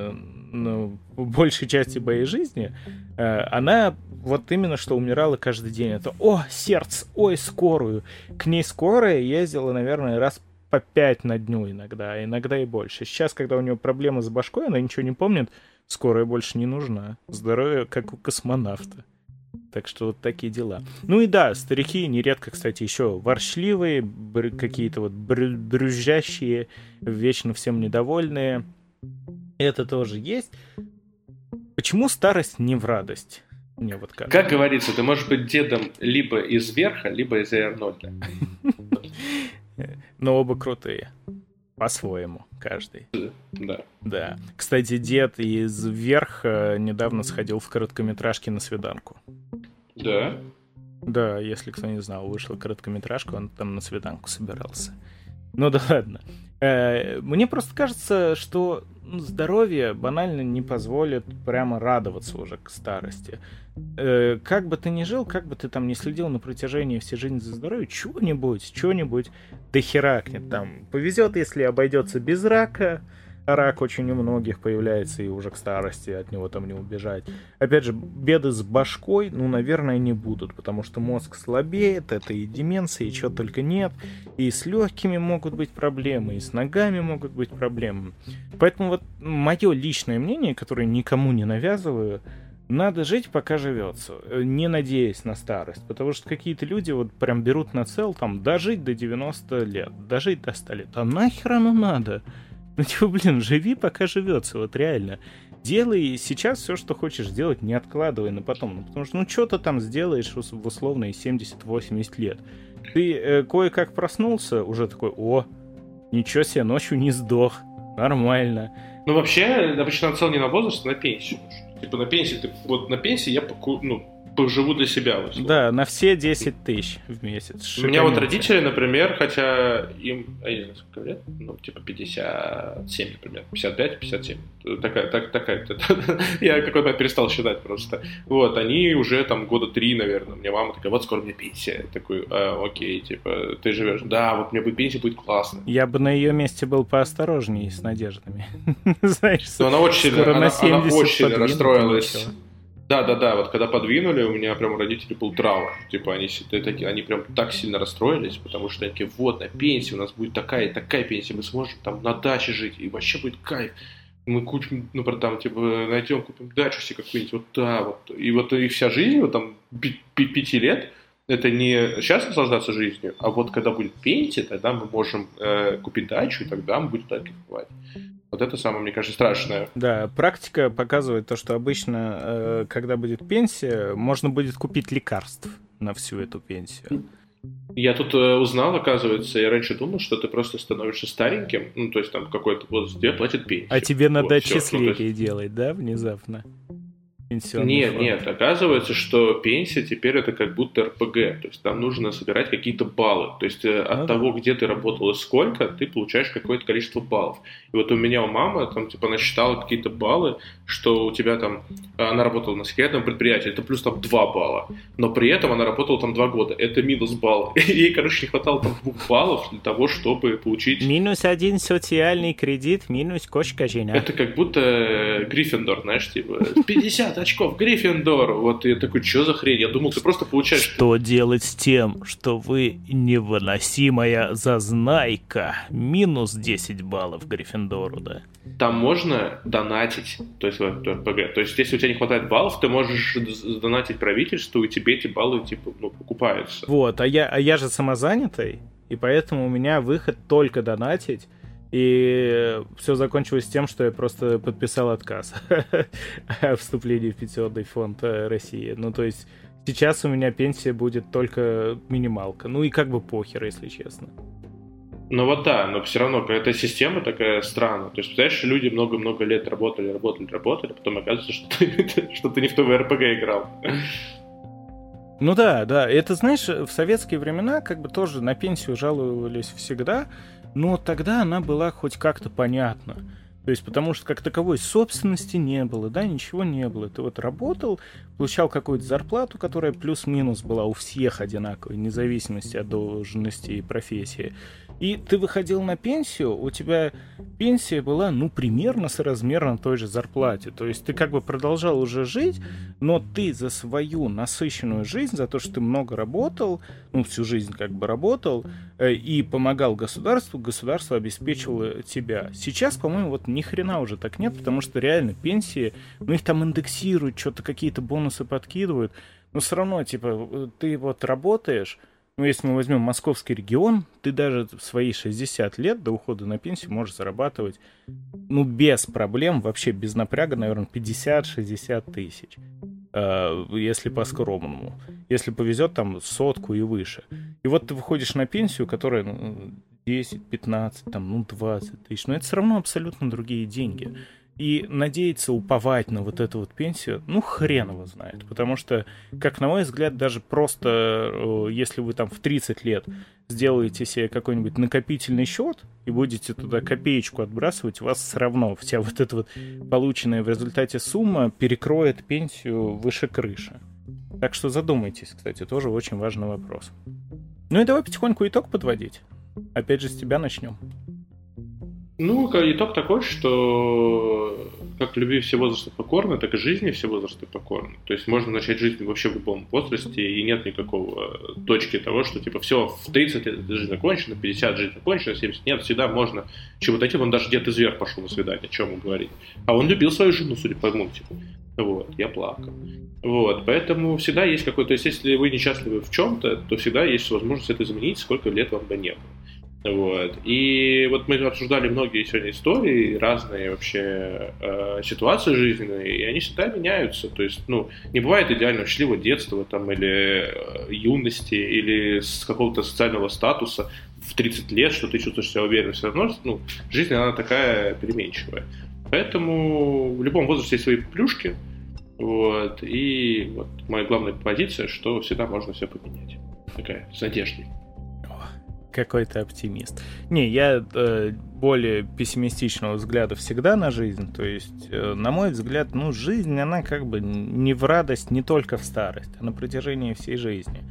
ну, большей части моей жизни, э, она вот именно что умирала каждый день. Это «О, сердце! Ой, скорую!» К ней скорая ездила, наверное, раз по пять на дню иногда, а иногда и больше. Сейчас, когда у нее проблемы с башкой, она ничего не помнит, скорая больше не нужна. Здоровье, как у космонавта. Так что вот такие дела. Ну и да, старики нередко, кстати, еще воршливые, какие-то вот брю брюзжащие, вечно всем недовольные. Это тоже есть. Почему старость не в радость? Мне вот как. Как говорится, ты можешь быть дедом либо из верха, либо из Арнольда. Но оба крутые. По-своему, каждый. Да. Да. Кстати, дед из верха недавно сходил в короткометражке на свиданку. Да. Да, если кто не знал, вышла короткометражка, он там на свиданку собирался. Ну да ладно. Э, мне просто кажется, что здоровье банально не позволит прямо радоваться уже к старости. Э, как бы ты ни жил, как бы ты там не следил на протяжении всей жизни за здоровьем, чего-нибудь, чего-нибудь дохеракнет там. Повезет, если обойдется без рака, рак очень у многих появляется, и уже к старости от него там не убежать. Опять же, беды с башкой, ну, наверное, не будут, потому что мозг слабеет, это и деменция, и чего только нет. И с легкими могут быть проблемы, и с ногами могут быть проблемы. Поэтому вот мое личное мнение, которое никому не навязываю, надо жить, пока живется, не надеясь на старость. Потому что какие-то люди вот прям берут на цел там дожить до 90 лет, дожить до 100 лет. А нахер оно надо? Ну, типа, блин, живи, пока живется, вот реально. Делай сейчас все, что хочешь делать, не откладывай на потом. Ну, потому что, ну, что ты там сделаешь в условные 70-80 лет. Ты э, кое-как проснулся, уже такой, о, ничего себе, ночью не сдох, нормально. Ну, вообще, обычно нацел не на возраст, а на пенсию. Типа на пенсии, ты, вот на пенсии я ну, поживу для себя. Условно. Да, на все 10 тысяч в месяц. Шикарнете. У меня вот родители, например, хотя им, я не знаю, сколько лет, ну, типа 57, например, 55, 57. Такая, так, такая, я какой-то перестал считать просто. Вот, они уже там года три, наверное. Меня мама такая, вот скоро мне пенсия. Я такой, а, окей, типа, ты живешь. Да, вот мне бы пенсия будет классно. Я бы на ее месте был поосторожнее с надеждами. Знаешь, Но она очень сильно, она, она очень сильно расстроилась да, да, да, вот когда подвинули, у меня прям у родителей был траур. Типа они, такие, они прям так сильно расстроились, потому что они такие, вот, на пенсии у нас будет такая и такая пенсия, мы сможем там на даче жить, и вообще будет кайф. мы кучу, ну, там, типа, найдем, купим дачу себе какую-нибудь, вот, да, вот, и вот и вся жизнь, вот там, пяти лет, это не сейчас наслаждаться жизнью, а вот когда будет пенсия, тогда мы можем э, купить дачу, и тогда мы будем так кайфовать. Вот это самое, мне кажется, страшное. Да, практика показывает то, что обычно, э, когда будет пенсия, можно будет купить лекарств на всю эту пенсию. Я тут э, узнал, оказывается, я раньше думал, что ты просто становишься стареньким, ну, то есть там какой-то возраст, тебе платят пенсию. А тебе надо вот, отчисления ну, есть... делать, да, внезапно? Пенсионный Нет, фонд. нет, оказывается, что пенсия теперь это как будто РПГ, то есть там нужно собирать какие-то баллы, то есть э, от а, того, где ты работал и сколько, ты получаешь какое-то количество баллов. И вот у меня у мамы там типа она считала какие-то баллы, что у тебя там, она работала на секретном предприятии, это плюс там 2 балла, но при этом она работала там 2 года, это минус балл. Ей, короче, не хватало там 2 баллов для того, чтобы получить... Минус один социальный кредит, минус кошка жена. Это как будто э, Гриффиндор, знаешь, типа 50 очков Гриффиндор. Вот я такой, что за хрень? Я думал, ты просто получаешь... Что делать с тем, что вы невыносимая зазнайка? Минус 10 баллов Гриффиндору, да? Там можно донатить, то есть в РПГ. То есть если у тебя не хватает баллов, ты можешь донатить правительству, и тебе эти баллы типа ну, покупаются. Вот, а я, а я же самозанятый, и поэтому у меня выход только донатить. И все закончилось тем, что я просто подписал отказ о вступлении в пенсионный фонд э, России. Ну, то есть сейчас у меня пенсия будет только минималка. Ну и как бы похер, если честно. Ну вот да, но все равно какая-то система такая странная. То есть, представляешь, люди много-много лет работали, работали, работали, потом оказывается, что ты, что ты не в то РПГ играл. Ну да, да. Это, знаешь, в советские времена как бы тоже на пенсию жаловались всегда, но тогда она была хоть как-то понятна. То есть, потому что как таковой собственности не было, да, ничего не было. Ты вот работал, получал какую-то зарплату, которая плюс-минус была у всех одинаковой, вне зависимости от должности и профессии. И ты выходил на пенсию, у тебя пенсия была, ну, примерно соразмерно той же зарплате. То есть ты как бы продолжал уже жить, но ты за свою насыщенную жизнь, за то, что ты много работал, ну, всю жизнь как бы работал, э, и помогал государству, государство обеспечивало тебя. Сейчас, по-моему, вот ни хрена уже так нет, потому что реально пенсии, ну, их там индексируют, что-то какие-то бонусы подкидывают, но все равно, типа, э, ты вот работаешь, ну, если мы возьмем московский регион, ты даже в свои 60 лет до ухода на пенсию можешь зарабатывать, ну, без проблем, вообще без напряга, наверное, 50-60 тысяч. Э, если по-скромному. Если повезет, там, сотку и выше. И вот ты выходишь на пенсию, которая ну, 10, 15, там, ну, 20 тысяч. Но это все равно абсолютно другие деньги. И надеяться уповать на вот эту вот пенсию, ну, хрен его знает. Потому что, как на мой взгляд, даже просто, э, если вы там в 30 лет сделаете себе какой-нибудь накопительный счет и будете туда копеечку отбрасывать, у вас все равно вся вот эта вот полученная в результате сумма перекроет пенсию выше крыши. Так что задумайтесь, кстати, тоже очень важный вопрос. Ну и давай потихоньку итог подводить. Опять же, с тебя начнем. Ну, итог такой, что как любви все возрасты покорны, так и жизни все возрасты покорны. То есть можно начать жизнь вообще в любом возрасте, и нет никакого э, точки того, что типа все, в 30 лет жизнь закончена, 50 жизнь закончена, 70 нет, всегда можно чего-то найти. Он даже где-то зверь пошел на свидание, о чем ему говорить. А он любил свою жену, судя по мультику. Вот, я плакал. Вот, поэтому всегда есть какой-то, то есть если вы несчастливы в чем-то, то всегда есть возможность это изменить, сколько лет вам бы не было. Вот. И вот мы обсуждали многие сегодня истории, разные вообще э, ситуации жизненные, и они всегда меняются. То есть, ну, не бывает идеального счастливого детства там, или э, юности, или с какого-то социального статуса в 30 лет, что ты чувствуешь себя уверенно. Все равно ну, жизнь, она такая переменчивая. Поэтому в любом возрасте есть свои плюшки. Вот. И вот моя главная позиция, что всегда можно все поменять. Такая, с надеждой какой-то оптимист. Не, я э, более пессимистичного взгляда всегда на жизнь. То есть, э, на мой взгляд, ну, жизнь, она как бы не в радость не только в старость, а на протяжении всей жизни.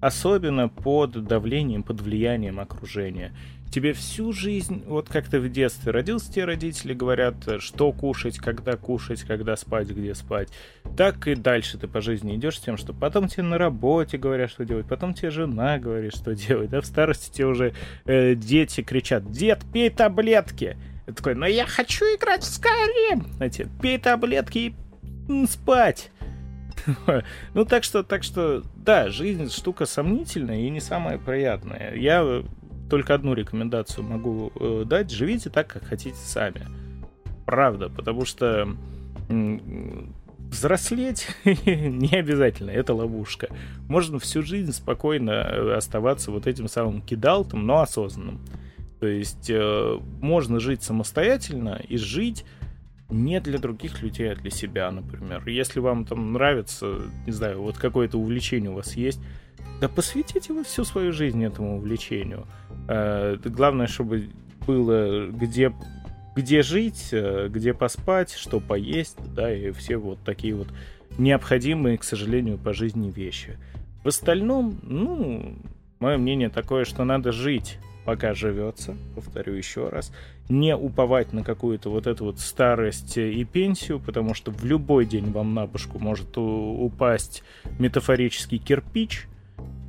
Особенно под давлением, под влиянием окружения тебе всю жизнь, вот как ты в детстве родился, тебе родители говорят, что кушать, когда кушать, когда спать, где спать. Так и дальше ты по жизни идешь с тем, что потом тебе на работе говорят, что делать, потом тебе жена говорит, что делать. Да в старости тебе уже э, дети кричат, дед, пей таблетки. И такой, ну я хочу играть в Skyrim! Знаете, пей таблетки и спать. Ну, так что, так что, да, жизнь штука сомнительная и не самая приятная. Я только одну рекомендацию могу э, дать. Живите так, как хотите сами. Правда, потому что взрослеть не обязательно, это ловушка. Можно всю жизнь спокойно э, оставаться вот этим самым кидалтом, но осознанным. То есть э, можно жить самостоятельно и жить не для других людей, а для себя, например. Если вам там нравится, не знаю, вот какое-то увлечение у вас есть, да посвятите вы всю свою жизнь этому увлечению. Э, главное, чтобы было где где жить, э, где поспать, что поесть, да, и все вот такие вот необходимые, к сожалению, по жизни вещи. В остальном, ну, мое мнение такое, что надо жить, пока живется, повторю еще раз, не уповать на какую-то вот эту вот старость и пенсию, потому что в любой день вам на башку может упасть метафорический кирпич,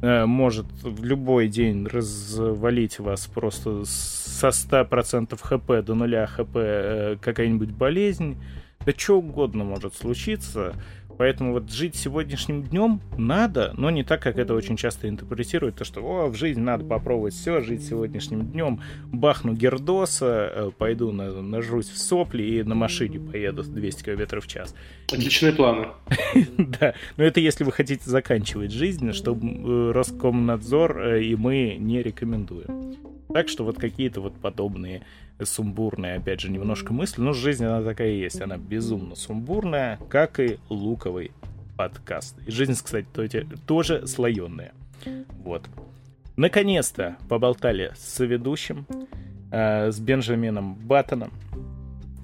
может в любой день развалить вас просто со 100% хп до нуля хп э, какая-нибудь болезнь. Да что угодно может случиться. Поэтому вот жить сегодняшним днем надо, но не так, как это очень часто интерпретируют, то что о, в жизни надо попробовать все, жить сегодняшним днем, бахну гердоса, э, пойду на, нажрусь в сопли и на машине поеду с 200 км в час. Отличные планы. Да, но это если вы хотите заканчивать жизнь, что э, Роскомнадзор э, и мы не рекомендуем. Так что вот какие-то вот подобные сумбурная, опять же, немножко мысль, но жизнь она такая и есть, она безумно сумбурная, как и луковый подкаст. И жизнь, кстати, тоже слоеная. Вот. Наконец-то поболтали с соведущим, э, с Бенджамином Баттоном.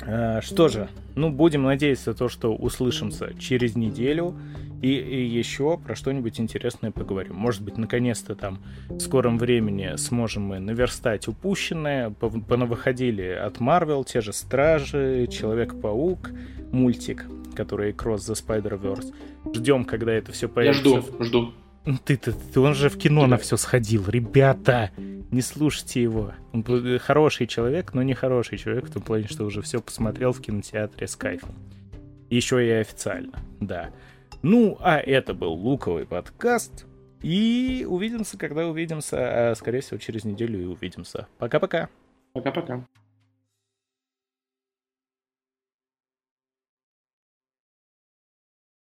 Э, что же, ну, будем надеяться то, что услышимся через неделю и, и еще про что-нибудь интересное поговорим. Может быть, наконец-то там в скором времени сможем мы наверстать упущенное. Понавыходили от Marvel те же Стражи, Человек-паук, мультик, который Cross the Spider-Verse. Ждем, когда это все появится. Я жду, жду. Ты, ты, ты, он же в кино Тебя. на все сходил. Ребята, не слушайте его. Он хороший человек, но не хороший человек в том плане, что уже все посмотрел в кинотеатре с кайфом. Еще и официально, да. Ну, а это был Луковый подкаст. И увидимся, когда увидимся. А, скорее всего, через неделю и увидимся. Пока-пока. Пока-пока.